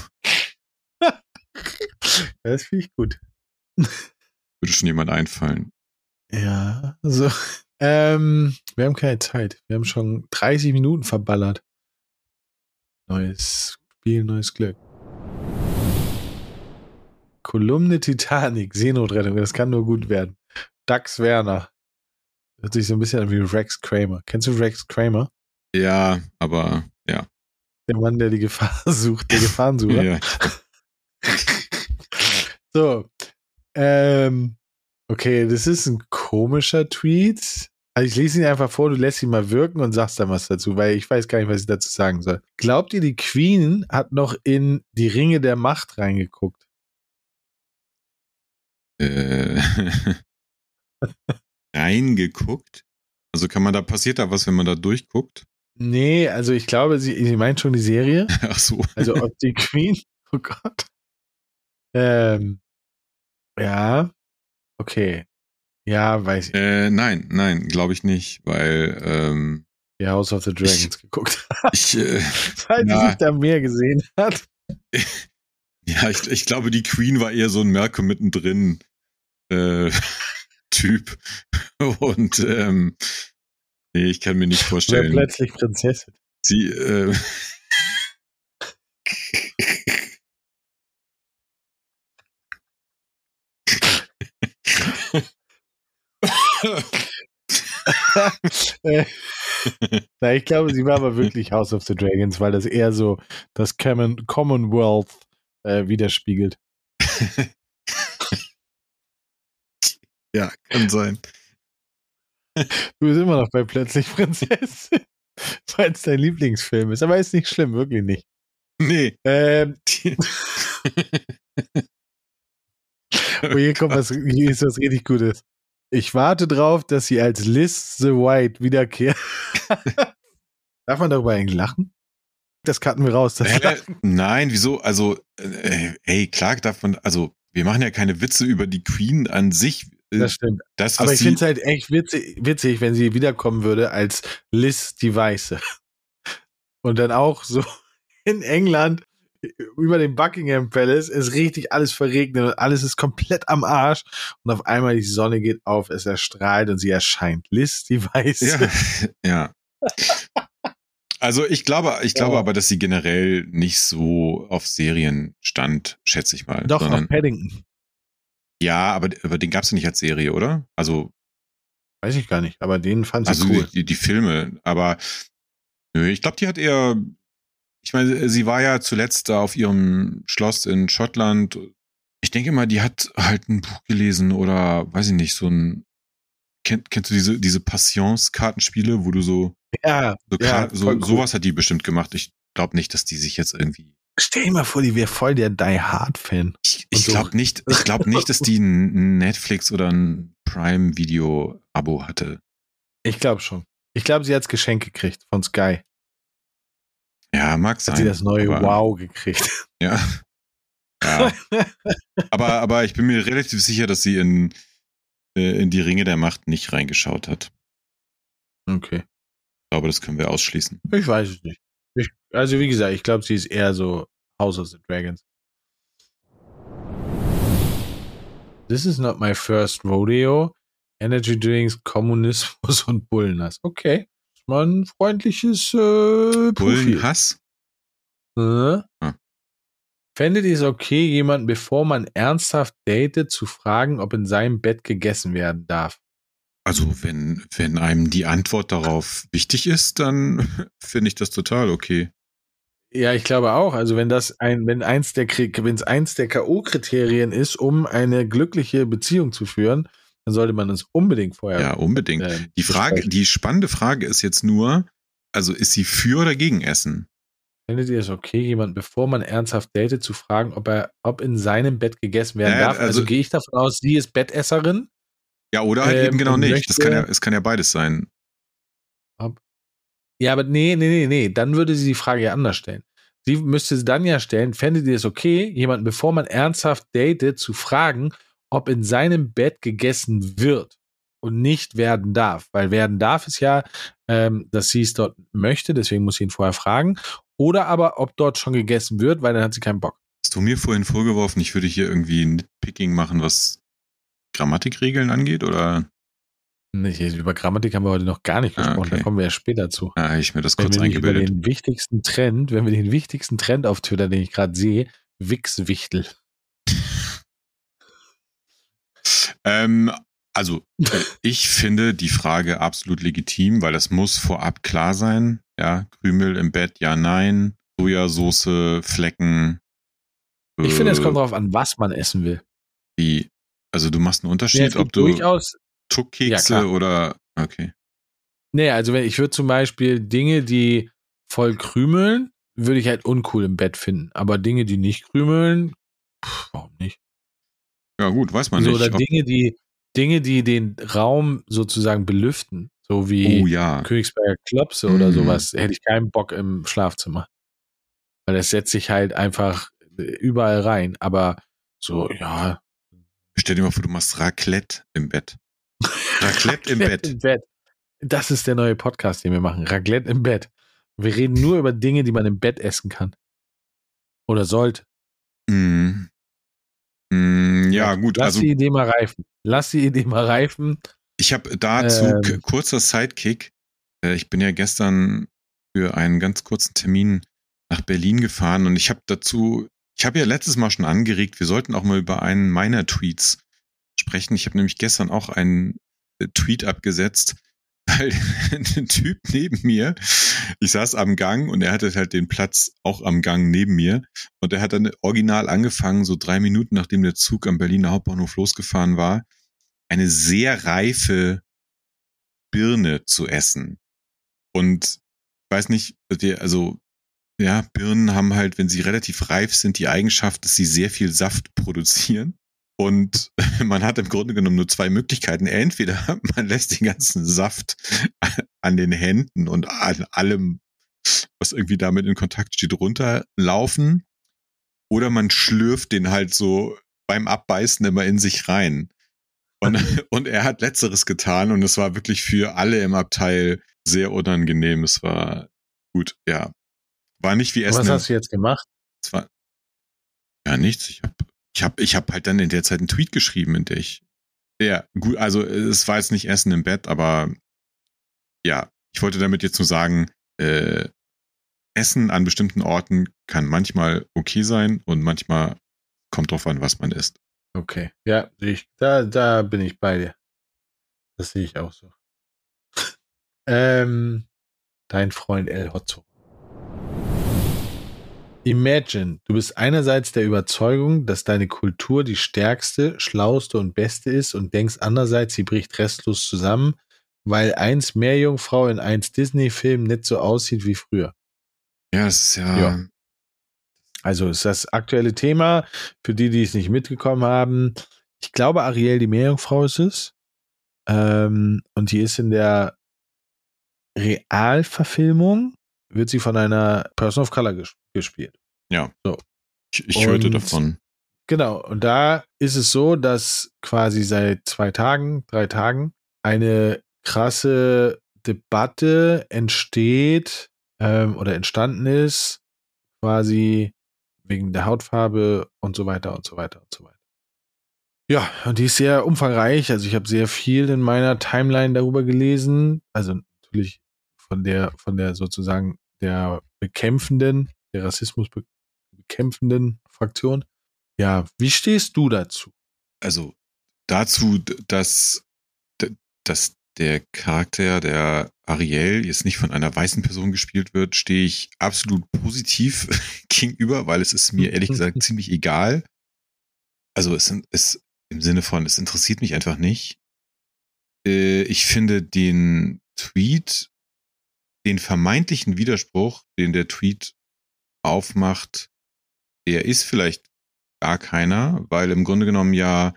S2: das finde ich gut.
S3: Würde schon jemand einfallen.
S2: Ja, so. Ähm, wir haben keine Zeit. Wir haben schon 30 Minuten verballert. Neues Spiel, neues Glück. Kolumne Titanic, Seenotrettung, das kann nur gut werden. Dax Werner. Hört sich so ein bisschen an wie Rex Kramer. Kennst du Rex Kramer?
S3: Ja, aber ja.
S2: Der Mann, der die Gefahr sucht, der Gefahrensucher. ja. so. Ähm, okay, das ist ein komischer Tweet. Also ich lese ihn einfach vor, du lässt ihn mal wirken und sagst dann was dazu, weil ich weiß gar nicht, was ich dazu sagen soll. Glaubt ihr, die Queen hat noch in die Ringe der Macht reingeguckt?
S3: Äh, reingeguckt? Also kann man da, passiert da was, wenn man da durchguckt?
S2: Nee, also ich glaube, sie, sie meint schon die Serie.
S3: Ach so.
S2: Also ob die Queen, oh Gott. Ähm, ja, okay. Ja, weiß ich.
S3: Äh, nein, nein, glaube ich nicht, weil ähm,
S2: die House of the Dragons ich, geguckt
S3: hat. Ich, äh,
S2: Falls na, sich da mehr gesehen hat.
S3: ja, ich, ich glaube, die Queen war eher so ein Malcolm mittendrin äh, Typ. Und ähm, nee, ich kann mir nicht vorstellen.
S2: Oder plötzlich Prinzessin.
S3: Sie, äh,
S2: Na, ich glaube, sie war aber wirklich House of the Dragons, weil das eher so das Common Commonwealth äh, widerspiegelt.
S3: ja, kann sein.
S2: Du bist immer noch bei Plötzlich Prinzessin, weil es dein Lieblingsfilm ist. Aber ist nicht schlimm, wirklich nicht.
S3: Nee.
S2: Ähm, oh, hier kommt was, hier ist was richtig Gutes. Ich warte drauf, dass sie als Liz the White wiederkehrt. Darf man darüber eigentlich lachen? Das cutten wir raus.
S3: Äh, nein, wieso? Also, äh, ey, klar darf man, also, wir machen ja keine Witze über die Queen an sich.
S2: Äh, das stimmt. Das, Aber ich finde es halt echt witzig, witzig, wenn sie wiederkommen würde als Liz die Weiße. Und dann auch so in England über dem Buckingham Palace ist richtig alles verregnet und alles ist komplett am Arsch. Und auf einmal die Sonne geht auf, es erstrahlt und sie erscheint. Liz, die weiß.
S3: Ja, ja. Also ich glaube, ich glaube ja. aber, dass sie generell nicht so auf Serien stand, schätze ich mal.
S2: Doch, auf Paddington.
S3: Ja, aber, aber den gab es ja nicht als Serie, oder? Also.
S2: Weiß ich gar nicht, aber den fand
S3: ich
S2: also cool.
S3: Die, die Filme, aber nö, ich glaube, die hat eher. Ich meine, sie war ja zuletzt da auf ihrem Schloss in Schottland. Ich denke mal, die hat halt ein Buch gelesen oder weiß ich nicht, so ein. Kennt, kennst du diese, diese Passions-Kartenspiele, wo du so
S2: ja,
S3: so,
S2: ja
S3: so sowas hat die bestimmt gemacht. Ich glaube nicht, dass die sich jetzt irgendwie.
S2: Stell dir mal vor, die wäre voll der Die Hard Fan.
S3: Ich, ich glaube nicht, ich glaube nicht, dass die ein Netflix oder ein Prime Video Abo hatte.
S2: Ich glaube schon. Ich glaube, sie hat es Geschenk gekriegt von Sky.
S3: Ja, mag sein.
S2: Hat sie das neue Wow gekriegt.
S3: Ja. Ja. aber, aber ich bin mir relativ sicher, dass sie in, äh, in die Ringe der Macht nicht reingeschaut hat.
S2: Okay
S3: glaube, das können wir ausschließen.
S2: Ich weiß es nicht. Also wie gesagt, ich glaube, sie ist eher so House of the Dragons. This is not my first rodeo. Energy Drinks, Kommunismus und Bullenhass. Okay. Ist mal ein freundliches äh,
S3: Bullenhass?
S2: Äh? Hm. Fändet ihr es okay, jemanden, bevor man ernsthaft datet, zu fragen, ob in seinem Bett gegessen werden darf?
S3: Also wenn, wenn einem die Antwort darauf wichtig ist, dann finde ich das total okay.
S2: Ja, ich glaube auch. Also wenn das ein, wenn eins der, wenn es eins der K.O.-Kriterien ist, um eine glückliche Beziehung zu führen, dann sollte man es unbedingt vorher.
S3: Ja, unbedingt. Äh, die Frage, besprechen. die spannende Frage ist jetzt nur, also ist sie für oder gegen Essen?
S2: Findet ihr es okay, jemand, bevor man ernsthaft datet, zu fragen, ob er, ob in seinem Bett gegessen werden ja, darf? Also, also gehe ich davon aus, sie ist Bettesserin
S3: ja, oder halt ähm, eben genau nicht. Das kann ja, es kann ja beides sein.
S2: Ob, ja, aber nee, nee, nee, nee. Dann würde sie die Frage ja anders stellen. Sie müsste sie dann ja stellen, fändet ihr es okay, jemanden, bevor man ernsthaft datet, zu fragen, ob in seinem Bett gegessen wird und nicht werden darf. Weil werden darf ist ja, ähm, dass sie es dort möchte, deswegen muss sie ihn vorher fragen. Oder aber, ob dort schon gegessen wird, weil dann hat sie keinen Bock.
S3: Hast du mir vorhin vorgeworfen, ich würde hier irgendwie ein Picking machen, was Grammatikregeln angeht, oder?
S2: Nicht, über Grammatik haben wir heute noch gar nicht ah, gesprochen, ah, okay. da kommen wir ja später zu.
S3: Ah, ich mir das kurz wenn wir
S2: den wichtigsten Trend, wenn wir den wichtigsten Trend auf Twitter, den ich gerade sehe, Wichswichtel.
S3: ähm, also, ich finde die Frage absolut legitim, weil das muss vorab klar sein. Ja, Krümel im Bett, ja, nein. Sojasauce, Flecken.
S2: Ich äh, finde, es kommt darauf an, was man essen will.
S3: Wie, also du machst einen Unterschied,
S2: ja,
S3: ob du
S2: durchaus
S3: Tuckkekse ja, oder okay.
S2: Nee, also wenn ich würde zum Beispiel Dinge, die voll krümeln, würde ich halt uncool im Bett finden. Aber Dinge, die nicht krümeln, pff, warum nicht?
S3: Ja, gut, weiß man
S2: so,
S3: nicht.
S2: Oder Dinge, die, Dinge, die den Raum sozusagen belüften, so wie
S3: oh, ja.
S2: Königsberger Klopse mhm. oder sowas, hätte ich keinen Bock im Schlafzimmer. Weil das setzt sich halt einfach überall rein. Aber so, ja,
S3: Stell dir mal vor, du machst Raclette im Bett. Raclette, im, Bett. im Bett.
S2: Das ist der neue Podcast, den wir machen. Raclette im Bett. Wir reden nur über Dinge, die man im Bett essen kann. Oder sollte.
S3: Mm. Mm, ja, gut.
S2: Lass also, die Idee mal reifen. Lass die Idee mal reifen.
S3: Ich habe dazu ähm, kurzer Sidekick. Äh, ich bin ja gestern für einen ganz kurzen Termin nach Berlin gefahren und ich habe dazu ich habe ja letztes Mal schon angeregt, wir sollten auch mal über einen meiner Tweets sprechen. Ich habe nämlich gestern auch einen Tweet abgesetzt, weil ein Typ neben mir, ich saß am Gang und er hatte halt den Platz auch am Gang neben mir und er hat dann original angefangen, so drei Minuten nachdem der Zug am Berliner Hauptbahnhof losgefahren war, eine sehr reife Birne zu essen. Und ich weiß nicht, also ja, Birnen haben halt, wenn sie relativ reif sind, die Eigenschaft, dass sie sehr viel Saft produzieren. Und man hat im Grunde genommen nur zwei Möglichkeiten. Entweder man lässt den ganzen Saft an den Händen und an allem, was irgendwie damit in Kontakt steht, runterlaufen. Oder man schlürft den halt so beim Abbeißen immer in sich rein. Und, und er hat Letzteres getan und es war wirklich für alle im Abteil sehr unangenehm. Es war gut, ja. War nicht wie Essen.
S2: Was hast du jetzt gemacht?
S3: Es war, Ja, nichts. Ich habe ich hab, ich hab halt dann in der Zeit einen Tweet geschrieben, in der ich. Ja, gut, also es war jetzt nicht Essen im Bett, aber ja, ich wollte damit jetzt nur sagen, äh, Essen an bestimmten Orten kann manchmal okay sein und manchmal kommt drauf an, was man isst.
S2: Okay, ja, ich, da, da bin ich bei dir. Das sehe ich auch so. ähm, dein Freund El Hotzo. Imagine, du bist einerseits der Überzeugung, dass deine Kultur die stärkste, schlauste und beste ist und denkst andererseits, sie bricht restlos zusammen, weil eins Meerjungfrau in eins Disney-Film nicht so aussieht wie früher.
S3: Ja, das ist ja. ja.
S2: Also ist das aktuelle Thema für die, die es nicht mitgekommen haben. Ich glaube, Ariel die Meerjungfrau ist es. Ähm, und die ist in der Realverfilmung, wird sie von einer Person of Color ges gespielt.
S3: Ja. So. Ich, ich hörte davon.
S2: Genau. Und da ist es so, dass quasi seit zwei Tagen, drei Tagen eine krasse Debatte entsteht ähm, oder entstanden ist, quasi wegen der Hautfarbe und so weiter und so weiter und so weiter. Ja, und die ist sehr umfangreich. Also ich habe sehr viel in meiner Timeline darüber gelesen. Also natürlich von der, von der sozusagen der bekämpfenden, der Rassismus bekämpfenden Fraktion. Ja, wie stehst du dazu?
S3: Also dazu, dass, dass der Charakter der Ariel jetzt nicht von einer weißen Person gespielt wird, stehe ich absolut positiv gegenüber, weil es ist mir ehrlich gesagt ziemlich egal. Also es ist im Sinne von, es interessiert mich einfach nicht. Äh, ich finde den Tweet, den vermeintlichen Widerspruch, den der Tweet aufmacht, der ist vielleicht gar keiner, weil im Grunde genommen ja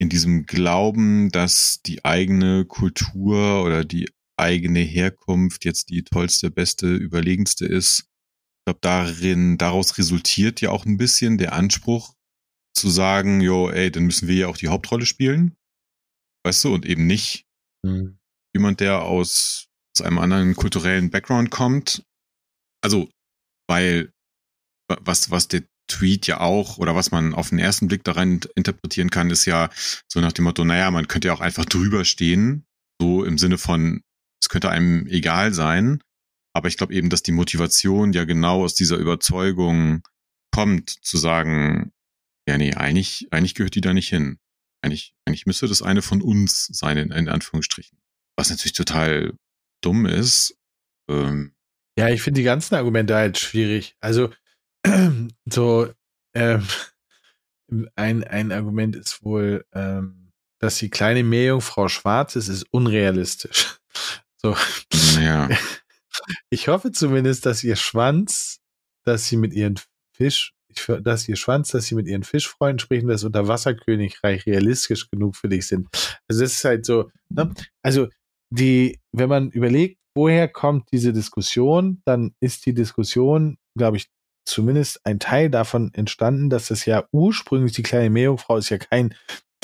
S3: in diesem Glauben, dass die eigene Kultur oder die eigene Herkunft jetzt die tollste, beste, überlegenste ist. Ich glaube, darin, daraus resultiert ja auch ein bisschen der Anspruch zu sagen, jo, ey, dann müssen wir ja auch die Hauptrolle spielen. Weißt du, und eben nicht mhm. jemand, der aus, aus einem anderen kulturellen Background kommt. Also, weil was, was der Tweet ja auch oder was man auf den ersten Blick daran interpretieren kann, ist ja so nach dem Motto, naja, man könnte ja auch einfach drüber stehen, so im Sinne von, es könnte einem egal sein. Aber ich glaube eben, dass die Motivation ja genau aus dieser Überzeugung kommt, zu sagen, ja, nee, eigentlich, eigentlich gehört die da nicht hin. Eigentlich, eigentlich müsste das eine von uns sein, in, in Anführungsstrichen. Was natürlich total dumm ist.
S2: Ähm, ja, ich finde die ganzen Argumente halt schwierig. Also, so, ähm, ein, ein Argument ist wohl, ähm, dass die kleine Meerjungfrau schwarz ist, ist unrealistisch. So.
S3: Ja.
S2: Ich hoffe zumindest, dass ihr Schwanz, dass sie mit ihren Fisch, dass ihr Schwanz, dass sie mit ihren Fischfreunden sprechen, das Unterwasserkönigreich realistisch genug für dich sind. Also das ist halt so, ne? Also die, wenn man überlegt, woher kommt diese Diskussion, dann ist die Diskussion, glaube ich, zumindest ein Teil davon entstanden, dass das ja ursprünglich die kleine Meerjungfrau ist ja kein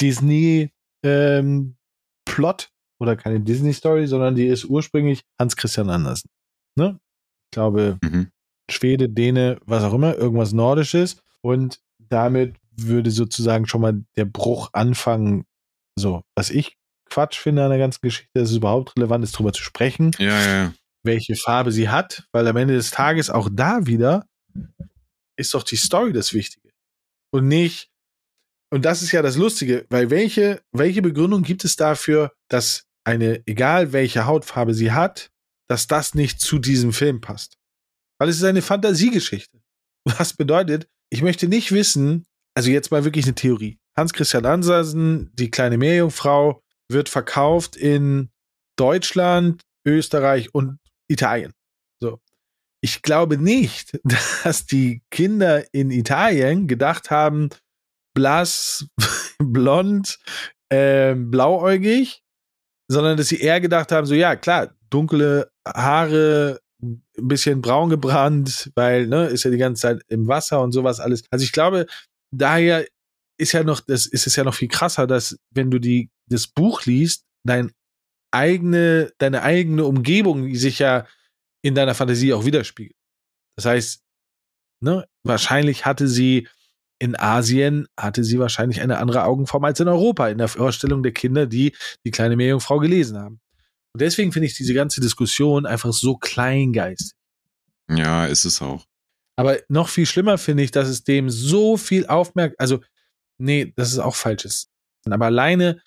S2: Disney ähm, Plot oder keine Disney Story, sondern die ist ursprünglich Hans Christian Andersen. Ne? Ich glaube mhm. Schwede, Däne, was auch immer, irgendwas Nordisches und damit würde sozusagen schon mal der Bruch anfangen. So, was ich Quatsch finde an der ganzen Geschichte, dass es überhaupt relevant ist, darüber zu sprechen.
S3: Ja, ja.
S2: Welche Farbe sie hat, weil am Ende des Tages auch da wieder ist doch die Story das Wichtige. Und nicht, und das ist ja das Lustige, weil welche, welche Begründung gibt es dafür, dass eine, egal welche Hautfarbe sie hat, dass das nicht zu diesem Film passt? Weil es ist eine Fantasiegeschichte. Was bedeutet, ich möchte nicht wissen, also jetzt mal wirklich eine Theorie. Hans-Christian Andersen, die kleine Meerjungfrau, wird verkauft in Deutschland, Österreich und Italien. So ich glaube nicht, dass die Kinder in Italien gedacht haben, blass, blond, äh, blauäugig, sondern dass sie eher gedacht haben, so ja, klar, dunkle Haare, ein bisschen braun gebrannt, weil, ne, ist ja die ganze Zeit im Wasser und sowas alles. Also ich glaube, daher ist ja noch, das ist es ja noch viel krasser, dass wenn du die, das Buch liest, dein eigene, deine eigene Umgebung, die sich ja in deiner Fantasie auch widerspiegelt. Das heißt, ne, wahrscheinlich hatte sie in Asien hatte sie wahrscheinlich eine andere Augenform als in Europa, in der Vorstellung der Kinder, die die kleine Meerjungfrau gelesen haben. Und deswegen finde ich diese ganze Diskussion einfach so kleingeistig.
S3: Ja, ist es auch.
S2: Aber noch viel schlimmer finde ich, dass es dem so viel aufmerkt, also, nee, das ist auch falsches. Aber alleine,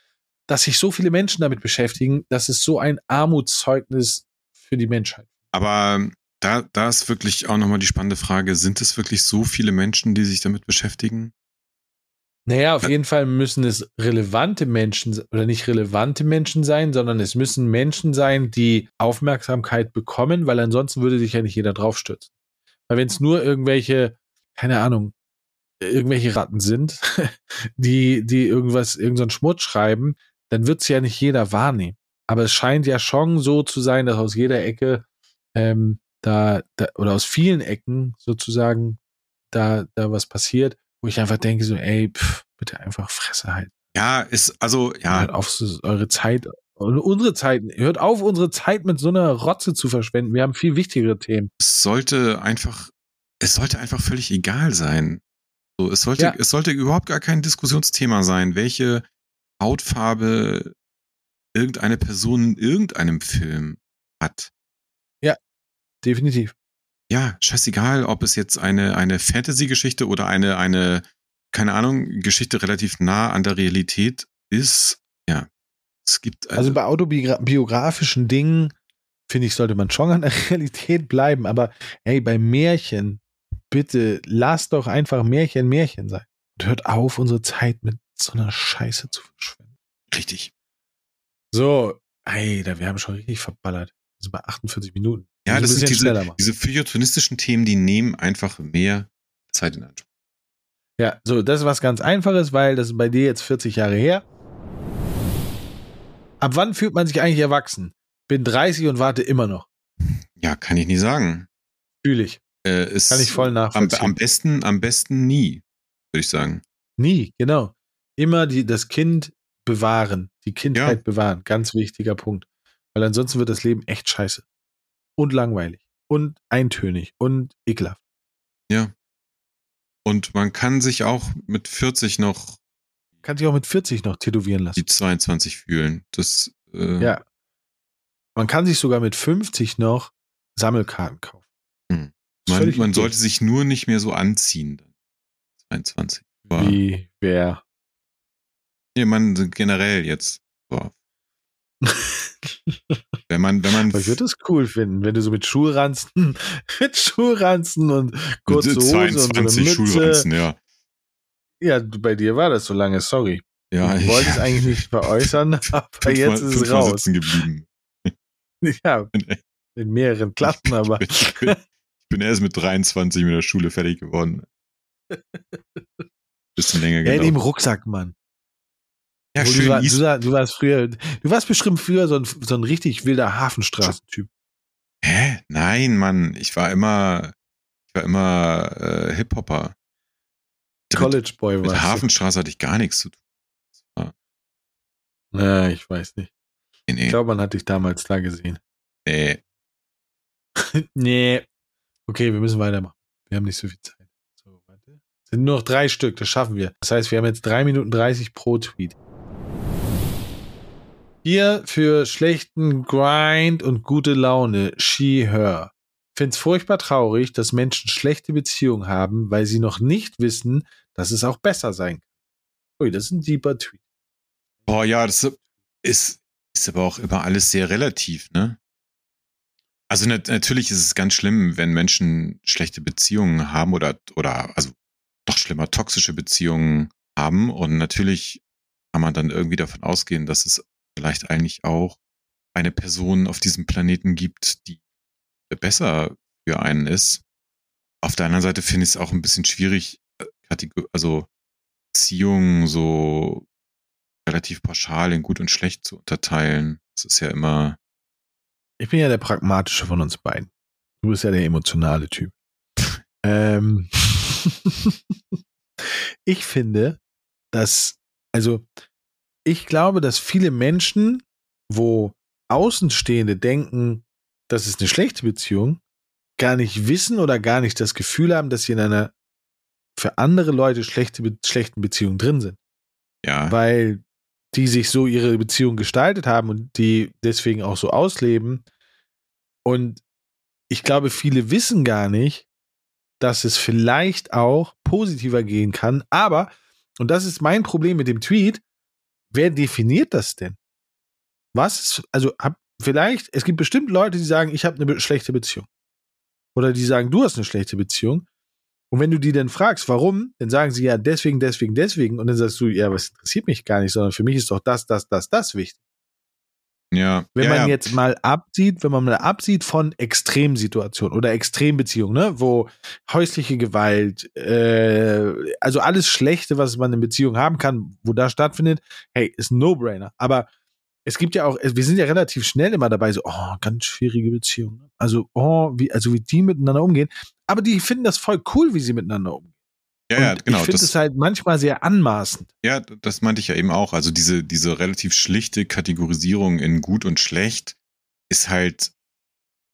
S2: dass sich so viele Menschen damit beschäftigen, das ist so ein Armutszeugnis für die Menschheit.
S3: Aber da, da ist wirklich auch nochmal die spannende Frage, sind es wirklich so viele Menschen, die sich damit beschäftigen?
S2: Naja, auf jeden Fall müssen es relevante Menschen oder nicht relevante Menschen sein, sondern es müssen Menschen sein, die Aufmerksamkeit bekommen, weil ansonsten würde sich ja nicht jeder draufstürzen. Weil wenn es nur irgendwelche, keine Ahnung, irgendwelche Ratten sind, die, die irgendwas, irgendeinen Schmutz schreiben, dann wird es ja nicht jeder wahrnehmen. Aber es scheint ja schon so zu sein, dass aus jeder Ecke ähm, da, da oder aus vielen Ecken sozusagen da, da was passiert, wo ich einfach denke, so, ey, pff, bitte einfach Fresse halten.
S3: Ja, ist, also, ja.
S2: Hört auf so eure Zeit, unsere Zeit, hört auf, unsere Zeit mit so einer Rotze zu verschwenden. Wir haben viel wichtigere Themen.
S3: Es sollte einfach, es sollte einfach völlig egal sein. So, es sollte, ja. es sollte überhaupt gar kein Diskussionsthema sein, welche Hautfarbe irgendeine Person in irgendeinem Film hat.
S2: Ja, definitiv.
S3: Ja, scheißegal, ob es jetzt eine, eine Fantasy-Geschichte oder eine, eine, keine Ahnung, Geschichte relativ nah an der Realität ist. Ja, es gibt.
S2: Also, also bei autobiografischen Dingen, finde ich, sollte man schon an der Realität bleiben. Aber hey, bei Märchen, bitte lasst doch einfach Märchen Märchen sein. Und hört auf, unsere Zeit mit so einer Scheiße zu verschwenden.
S3: Richtig.
S2: So, ey, da wir haben schon richtig verballert. Wir sind bei 48 Minuten.
S3: Ja, das sind diese, diese feuilletonistischen Themen, die nehmen einfach mehr Zeit in Anspruch.
S2: Ja, so, das ist was ganz Einfaches, weil das ist bei dir jetzt 40 Jahre her. Ab wann fühlt man sich eigentlich erwachsen? Bin 30 und warte immer noch.
S3: Ja, kann ich nie sagen.
S2: Fühle ich.
S3: Äh,
S2: kann ich voll nachvollziehen.
S3: Am, am, besten, am besten nie, würde ich sagen.
S2: Nie, genau. Immer die, das Kind bewahren, die Kindheit ja. bewahren. Ganz wichtiger Punkt. Weil ansonsten wird das Leben echt scheiße. Und langweilig. Und eintönig. Und ekelhaft.
S3: Ja. Und man kann sich auch mit 40 noch.
S2: Kann sich auch mit 40 noch tätowieren lassen.
S3: Die 22 fühlen. Das. Äh,
S2: ja. Man kann sich sogar mit 50 noch Sammelkarten kaufen.
S3: Hm. Man, man sollte sich nur nicht mehr so anziehen. 22.
S2: Wie wer?
S3: Nee, man generell jetzt. So. wenn man, wenn man.
S2: Ich würde es cool finden, wenn du so mit Schulranzen, mit Schulranzen und kurze Hose 22 und so eine Schulranzen,
S3: ja.
S2: Ja, bei dir war das so lange, sorry.
S3: Ja,
S2: ich wollte es eigentlich nicht veräußern, aber jetzt ist es raus.
S3: Sitzen geblieben.
S2: Ja, in mehreren Klassen, aber.
S3: Ich bin, ich bin erst mit 23 mit der Schule fertig geworden. Bisschen länger
S2: gedauert. Ja, in dem Rucksack, Mann. Ja, schön. Du, war, du, du, warst früher, du warst bestimmt früher so ein, so ein richtig wilder Hafenstraßentyp.
S3: Hä? Nein, Mann. Ich war immer, ich war immer äh, Hip-Hopper.
S2: College Boy
S3: war. Mit Hafenstraße hatte ich gar nichts zu
S2: tun. Ja, ich weiß nicht. Nee, nee. Ich glaube, man hat dich damals da gesehen.
S3: Nee.
S2: nee. Okay, wir müssen weitermachen. Wir haben nicht so viel Zeit. So, warte. Sind nur noch drei Stück, das schaffen wir. Das heißt, wir haben jetzt drei Minuten 30 pro Tweet. Hier für schlechten Grind und gute Laune, she, her. Find's furchtbar traurig, dass Menschen schlechte Beziehungen haben, weil sie noch nicht wissen, dass es auch besser sein kann. Ui, das ist ein deeper Tweet.
S3: Oh ja, das ist, ist aber auch immer alles sehr relativ, ne? Also natürlich ist es ganz schlimm, wenn Menschen schlechte Beziehungen haben oder, oder, also doch schlimmer, toxische Beziehungen haben. Und natürlich kann man dann irgendwie davon ausgehen, dass es vielleicht eigentlich auch eine Person auf diesem Planeten gibt, die besser für einen ist. Auf der anderen Seite finde ich es auch ein bisschen schwierig, äh, also Beziehungen so relativ pauschal in gut und schlecht zu unterteilen. Das ist ja immer.
S2: Ich bin ja der pragmatische von uns beiden. Du bist ja der emotionale Typ. ähm, ich finde, dass, also ich glaube, dass viele Menschen, wo Außenstehende denken, das ist eine schlechte Beziehung, gar nicht wissen oder gar nicht das Gefühl haben, dass sie in einer für andere Leute schlechte, schlechten Beziehungen drin sind.
S3: Ja.
S2: Weil die sich so ihre Beziehung gestaltet haben und die deswegen auch so ausleben. Und ich glaube, viele wissen gar nicht, dass es vielleicht auch positiver gehen kann. Aber, und das ist mein Problem mit dem Tweet, wer definiert das denn? Was also hab, vielleicht, es gibt bestimmt Leute, die sagen, ich habe eine schlechte Beziehung. Oder die sagen, du hast eine schlechte Beziehung. Und wenn du die dann fragst, warum, dann sagen sie ja deswegen, deswegen, deswegen. Und dann sagst du, ja, was interessiert mich gar nicht, sondern für mich ist doch das, das, das, das wichtig.
S3: Ja.
S2: Wenn
S3: ja,
S2: man
S3: ja.
S2: jetzt mal absieht, wenn man mal absieht von Extremsituationen oder Extrembeziehungen, ne, wo häusliche Gewalt, äh, also alles Schlechte, was man in Beziehungen haben kann, wo da stattfindet, hey, ist ein No-Brainer. Aber es gibt ja auch, wir sind ja relativ schnell immer dabei, so, oh, ganz schwierige Beziehungen. Also, oh, wie, also wie die miteinander umgehen. Aber die finden das voll cool, wie sie miteinander umgehen.
S3: Ja, ja, genau.
S2: Ich finde es halt manchmal sehr anmaßend.
S3: ja, das meinte ich ja eben auch. Also diese, diese relativ schlichte Kategorisierung in gut und schlecht ist halt,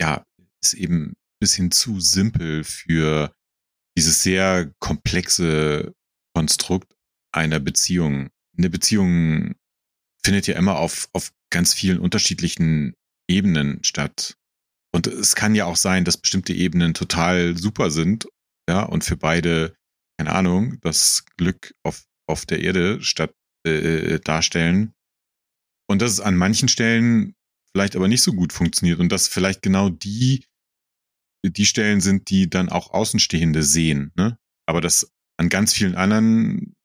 S3: ja, ist eben ein bisschen zu simpel für dieses sehr komplexe Konstrukt einer Beziehung. Eine Beziehung findet ja immer auf, auf ganz vielen unterschiedlichen Ebenen statt. Und es kann ja auch sein, dass bestimmte Ebenen total super sind, ja, und für beide, keine Ahnung, das Glück auf, auf der Erde statt äh, darstellen. Und dass es an manchen Stellen vielleicht aber nicht so gut funktioniert und dass vielleicht genau die, die Stellen sind, die dann auch Außenstehende sehen, ne? Aber dass an ganz vielen anderen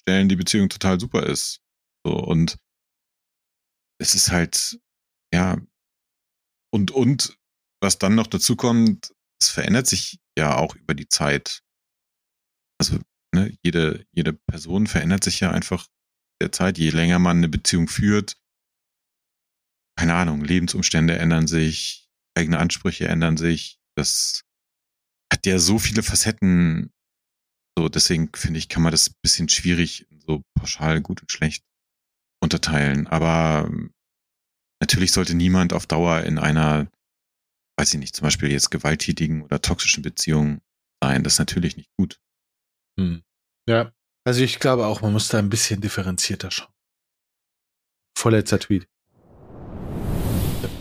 S3: Stellen die Beziehung total super ist. So, und es ist halt, ja, und, und was dann noch dazu kommt, es verändert sich ja auch über die Zeit. Also, ne, jede, jede Person verändert sich ja einfach der Zeit, je länger man eine Beziehung führt. Keine Ahnung, Lebensumstände ändern sich, eigene Ansprüche ändern sich. Das hat ja so viele Facetten. So, deswegen finde ich, kann man das ein bisschen schwierig so pauschal gut und schlecht unterteilen. Aber natürlich sollte niemand auf Dauer in einer, weiß ich nicht, zum Beispiel jetzt gewalttätigen oder toxischen Beziehung sein. Das ist natürlich nicht gut.
S2: Hm. Ja. Also ich glaube auch, man muss da ein bisschen differenzierter schauen. Vorletzter Tweet.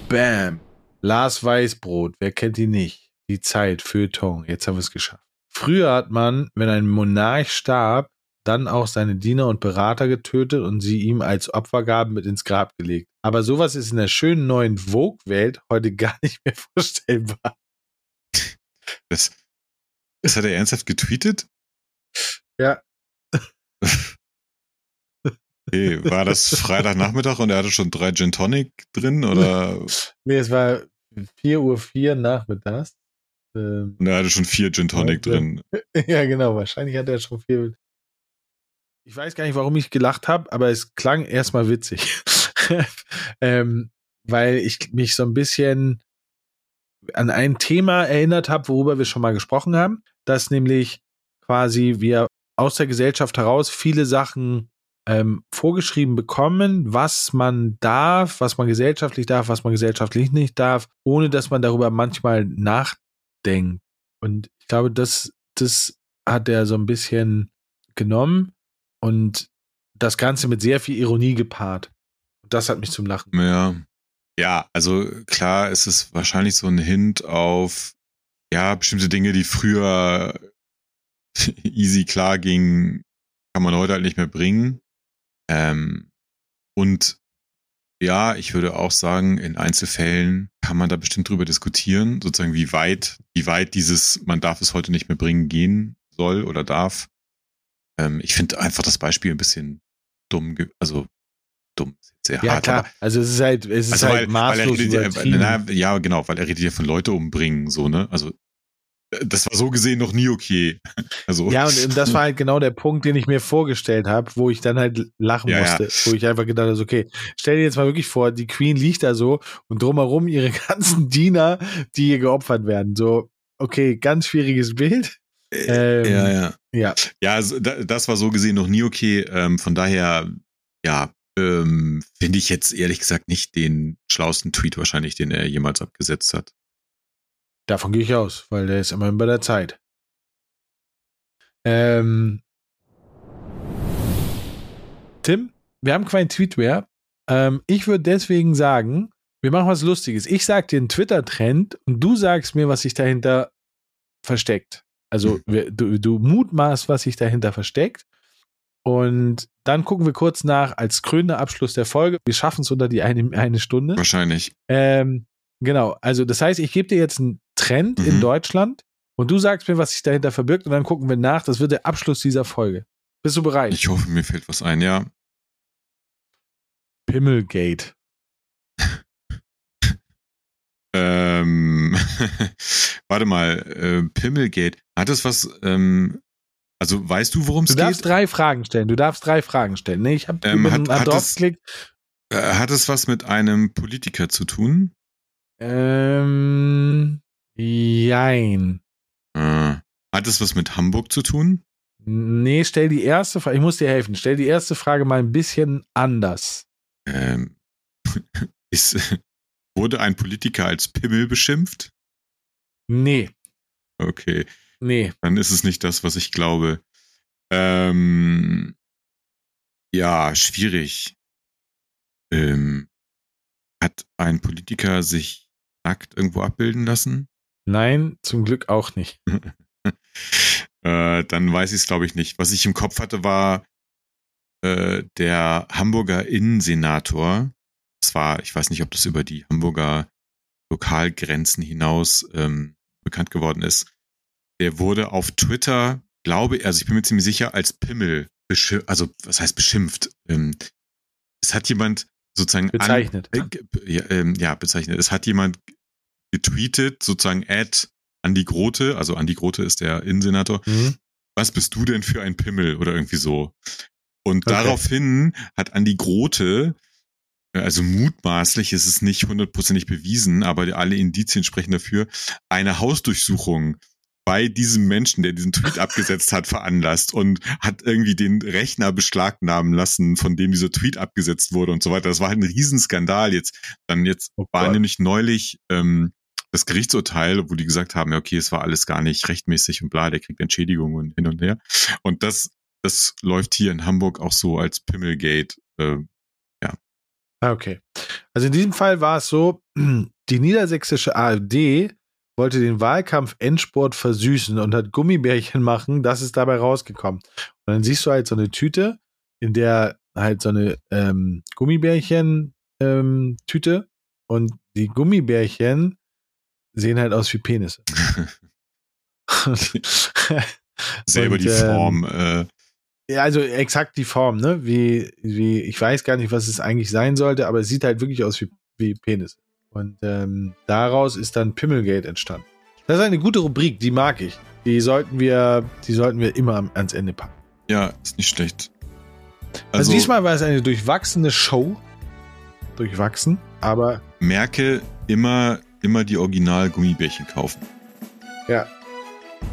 S2: Bam. Lars Weißbrot, wer kennt ihn nicht? Die Zeit, Feuilleton, jetzt haben wir es geschafft. Früher hat man, wenn ein Monarch starb, dann auch seine Diener und Berater getötet und sie ihm als Opfergaben mit ins Grab gelegt. Aber sowas ist in der schönen neuen Vogue-Welt heute gar nicht mehr vorstellbar.
S3: Das, das hat er ernsthaft getweetet?
S2: Ja.
S3: Okay, war das Freitagnachmittag und er hatte schon drei Gin Tonic drin oder?
S2: Nee, es war 4.04 Uhr nachmittags. Ähm,
S3: Und er hatte schon vier Gin Tonic
S2: Ja,
S3: drin.
S2: ja, genau. Wahrscheinlich hat er schon viel. Ich weiß gar nicht, warum ich gelacht habe, aber es klang erstmal witzig. ähm, weil ich mich so ein bisschen an ein Thema erinnert habe, worüber wir schon mal gesprochen haben, dass nämlich quasi wir aus der Gesellschaft heraus viele Sachen ähm, vorgeschrieben bekommen, was man darf, was man gesellschaftlich darf, was man gesellschaftlich nicht darf, ohne dass man darüber manchmal nachdenkt. Und ich glaube, das, das hat er so ein bisschen genommen und das Ganze mit sehr viel Ironie gepaart. Das hat mich zum Lachen.
S3: Ja. Ja, also klar ist es wahrscheinlich so ein Hint auf, ja, bestimmte Dinge, die früher easy klar gingen, kann man heute halt nicht mehr bringen. Ähm, und ja, ich würde auch sagen, in Einzelfällen kann man da bestimmt drüber diskutieren, sozusagen, wie weit, wie weit dieses, man darf es heute nicht mehr bringen, gehen soll oder darf. Ähm, ich finde einfach das Beispiel ein bisschen dumm, also dumm, sehr
S2: Ja,
S3: hart,
S2: klar.
S3: aber
S2: Also es ist halt, es ist
S3: also
S2: halt
S3: weil, weil er
S2: maßlos
S3: redet ja, na, ja, genau, weil er redet ja von Leute umbringen, so, ne? Also das war so gesehen noch nie okay. Also
S2: Ja, und, das war halt genau der Punkt, den ich mir vorgestellt habe, wo ich dann halt lachen
S3: Ja, ja.
S2: musste, wo ich einfach gedacht habe, okay, stell dir jetzt mal wirklich vor, die Queen liegt da so und drumherum ihre ganzen Diener, die ihr geopfert werden. So, okay, ganz schwieriges Bild. Ähm,
S3: ja, ja.
S2: Ja,
S3: Ja, also, da- das war so gesehen noch nie okay. Ähm, von daher, ja, ähm, finde ich jetzt ehrlich gesagt nicht den schlausten Tweet wahrscheinlich, den er jemals abgesetzt hat.
S2: Davon gehe ich aus, weil der ist immerhin bei der Zeit. Ähm, Tim, wir haben keinen Tweet mehr. Ähm, ich würde deswegen sagen, wir machen was Lustiges. Ich sag dir einen Twitter-Trend und du sagst mir, was sich dahinter versteckt. Also du, du mutmaßt, was sich dahinter versteckt. Und dann gucken wir kurz nach als krönender Abschluss der Folge. Wir schaffen es unter die eine, eine Stunde.
S3: Wahrscheinlich.
S2: Ähm, genau. Also das heißt, ich gebe dir jetzt einen Trend
S3: Mhm.
S2: in Deutschland und du sagst mir, was sich dahinter verbirgt und dann gucken wir nach. Das wird der Abschluss dieser Folge. Bist du bereit?
S3: Ich hoffe, mir fällt was ein, ja.
S2: Pimmelgate.
S3: Ähm, warte mal, äh, Pimmelgate. Hat es was, ähm, also weißt du, worum
S2: Du
S3: es
S2: darfst
S3: geht?
S2: drei Fragen stellen. Du darfst drei Fragen stellen. Nee, ich habe
S3: Ähm,
S2: über
S3: hat- hat
S2: geklickt.
S3: Äh, hat es was mit einem Politiker zu tun?
S2: Ähm, jein.
S3: Äh, hat es was mit Hamburg zu tun?
S2: Nee, stell die erste Frage. Ich muss dir helfen. Stell die erste Frage mal ein bisschen anders.
S3: Ähm, ist, wurde ein Politiker als Pimmel beschimpft?
S2: Nee,
S3: Okay,
S2: nee.
S3: dann ist es nicht das, was ich glaube. Ähm, ja, schwierig. Ähm, hat ein Politiker sich nackt irgendwo abbilden lassen?
S2: Nein, zum Glück auch nicht.
S3: äh, dann weiß ich es, glaube ich, nicht. Was ich im Kopf hatte, war äh, der Hamburger Innensenator. Das war, ich weiß nicht, ob das über die Hamburger Lokalgrenzen hinaus ähm, bekannt geworden ist. Der wurde auf Twitter, glaube also ich bin mir ziemlich sicher, als Pimmel beschimpft, also was heißt beschimpft? Ähm, es hat jemand sozusagen an-
S2: Bezeichnet.
S3: äh, ge- ja, ähm, ja, bezeichnet. Es hat jemand getweetet, sozusagen Ad Andi Grote, also Andi Grote ist der Innensenator,
S2: Mhm.
S3: was bist du denn für ein Pimmel oder irgendwie so. Und
S2: Okay.
S3: daraufhin hat Andi Grote, also mutmaßlich ist es nicht hundertprozentig bewiesen, aber alle Indizien sprechen dafür, eine Hausdurchsuchung bei diesem Menschen, der diesen Tweet abgesetzt hat, veranlasst und hat irgendwie den Rechner beschlagnahmen lassen, von dem dieser Tweet abgesetzt wurde und so weiter. Das war halt ein Riesenskandal jetzt. Dann jetzt
S2: Oh
S3: war nämlich neulich ähm, das Gerichtsurteil, wo die gesagt haben, ja, okay, es war alles gar nicht rechtmäßig und bla, der kriegt Entschädigung und hin und her. Und das, das läuft hier in Hamburg auch so als Pimmelgate. Äh,
S2: Ah, Okay. Also in diesem Fall war es so, die niedersächsische AfD wollte den Wahlkampf Endsport versüßen und hat Gummibärchen machen, das ist dabei rausgekommen. Und dann siehst du halt so eine Tüte, in der halt so eine ähm, Gummibärchen ähm, und die Gummibärchen sehen halt aus wie Penisse.
S3: selber
S2: Und,
S3: die
S2: ähm,
S3: Form. Äh,
S2: Ja, also exakt die Form, ne? Wie, wie, ich weiß gar nicht, was es eigentlich sein sollte, aber es sieht halt wirklich aus wie, wie Penis. Und ähm, daraus ist dann Pimmelgate entstanden. Das ist eine gute Rubrik, die mag ich. Die sollten wir, die sollten wir immer ans Ende packen.
S3: ja, ist nicht schlecht.
S2: Also, diesmal war es eine durchwachsene Show. Durchwachsen, aber
S3: merke immer, immer die Original-Gummibärchen kaufen.
S2: ja.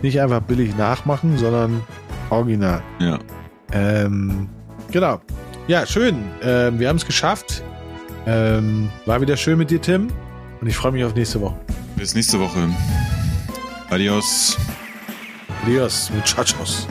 S2: Nicht einfach billig nachmachen, sondern original.
S3: Ja.
S2: Ähm, genau. Ja, schön. Ähm, wir haben es geschafft. Ähm, war wieder schön mit dir, Tim. Und ich freue mich auf nächste Woche.
S3: Bis nächste Woche. Adios.
S2: Adios, muchachos.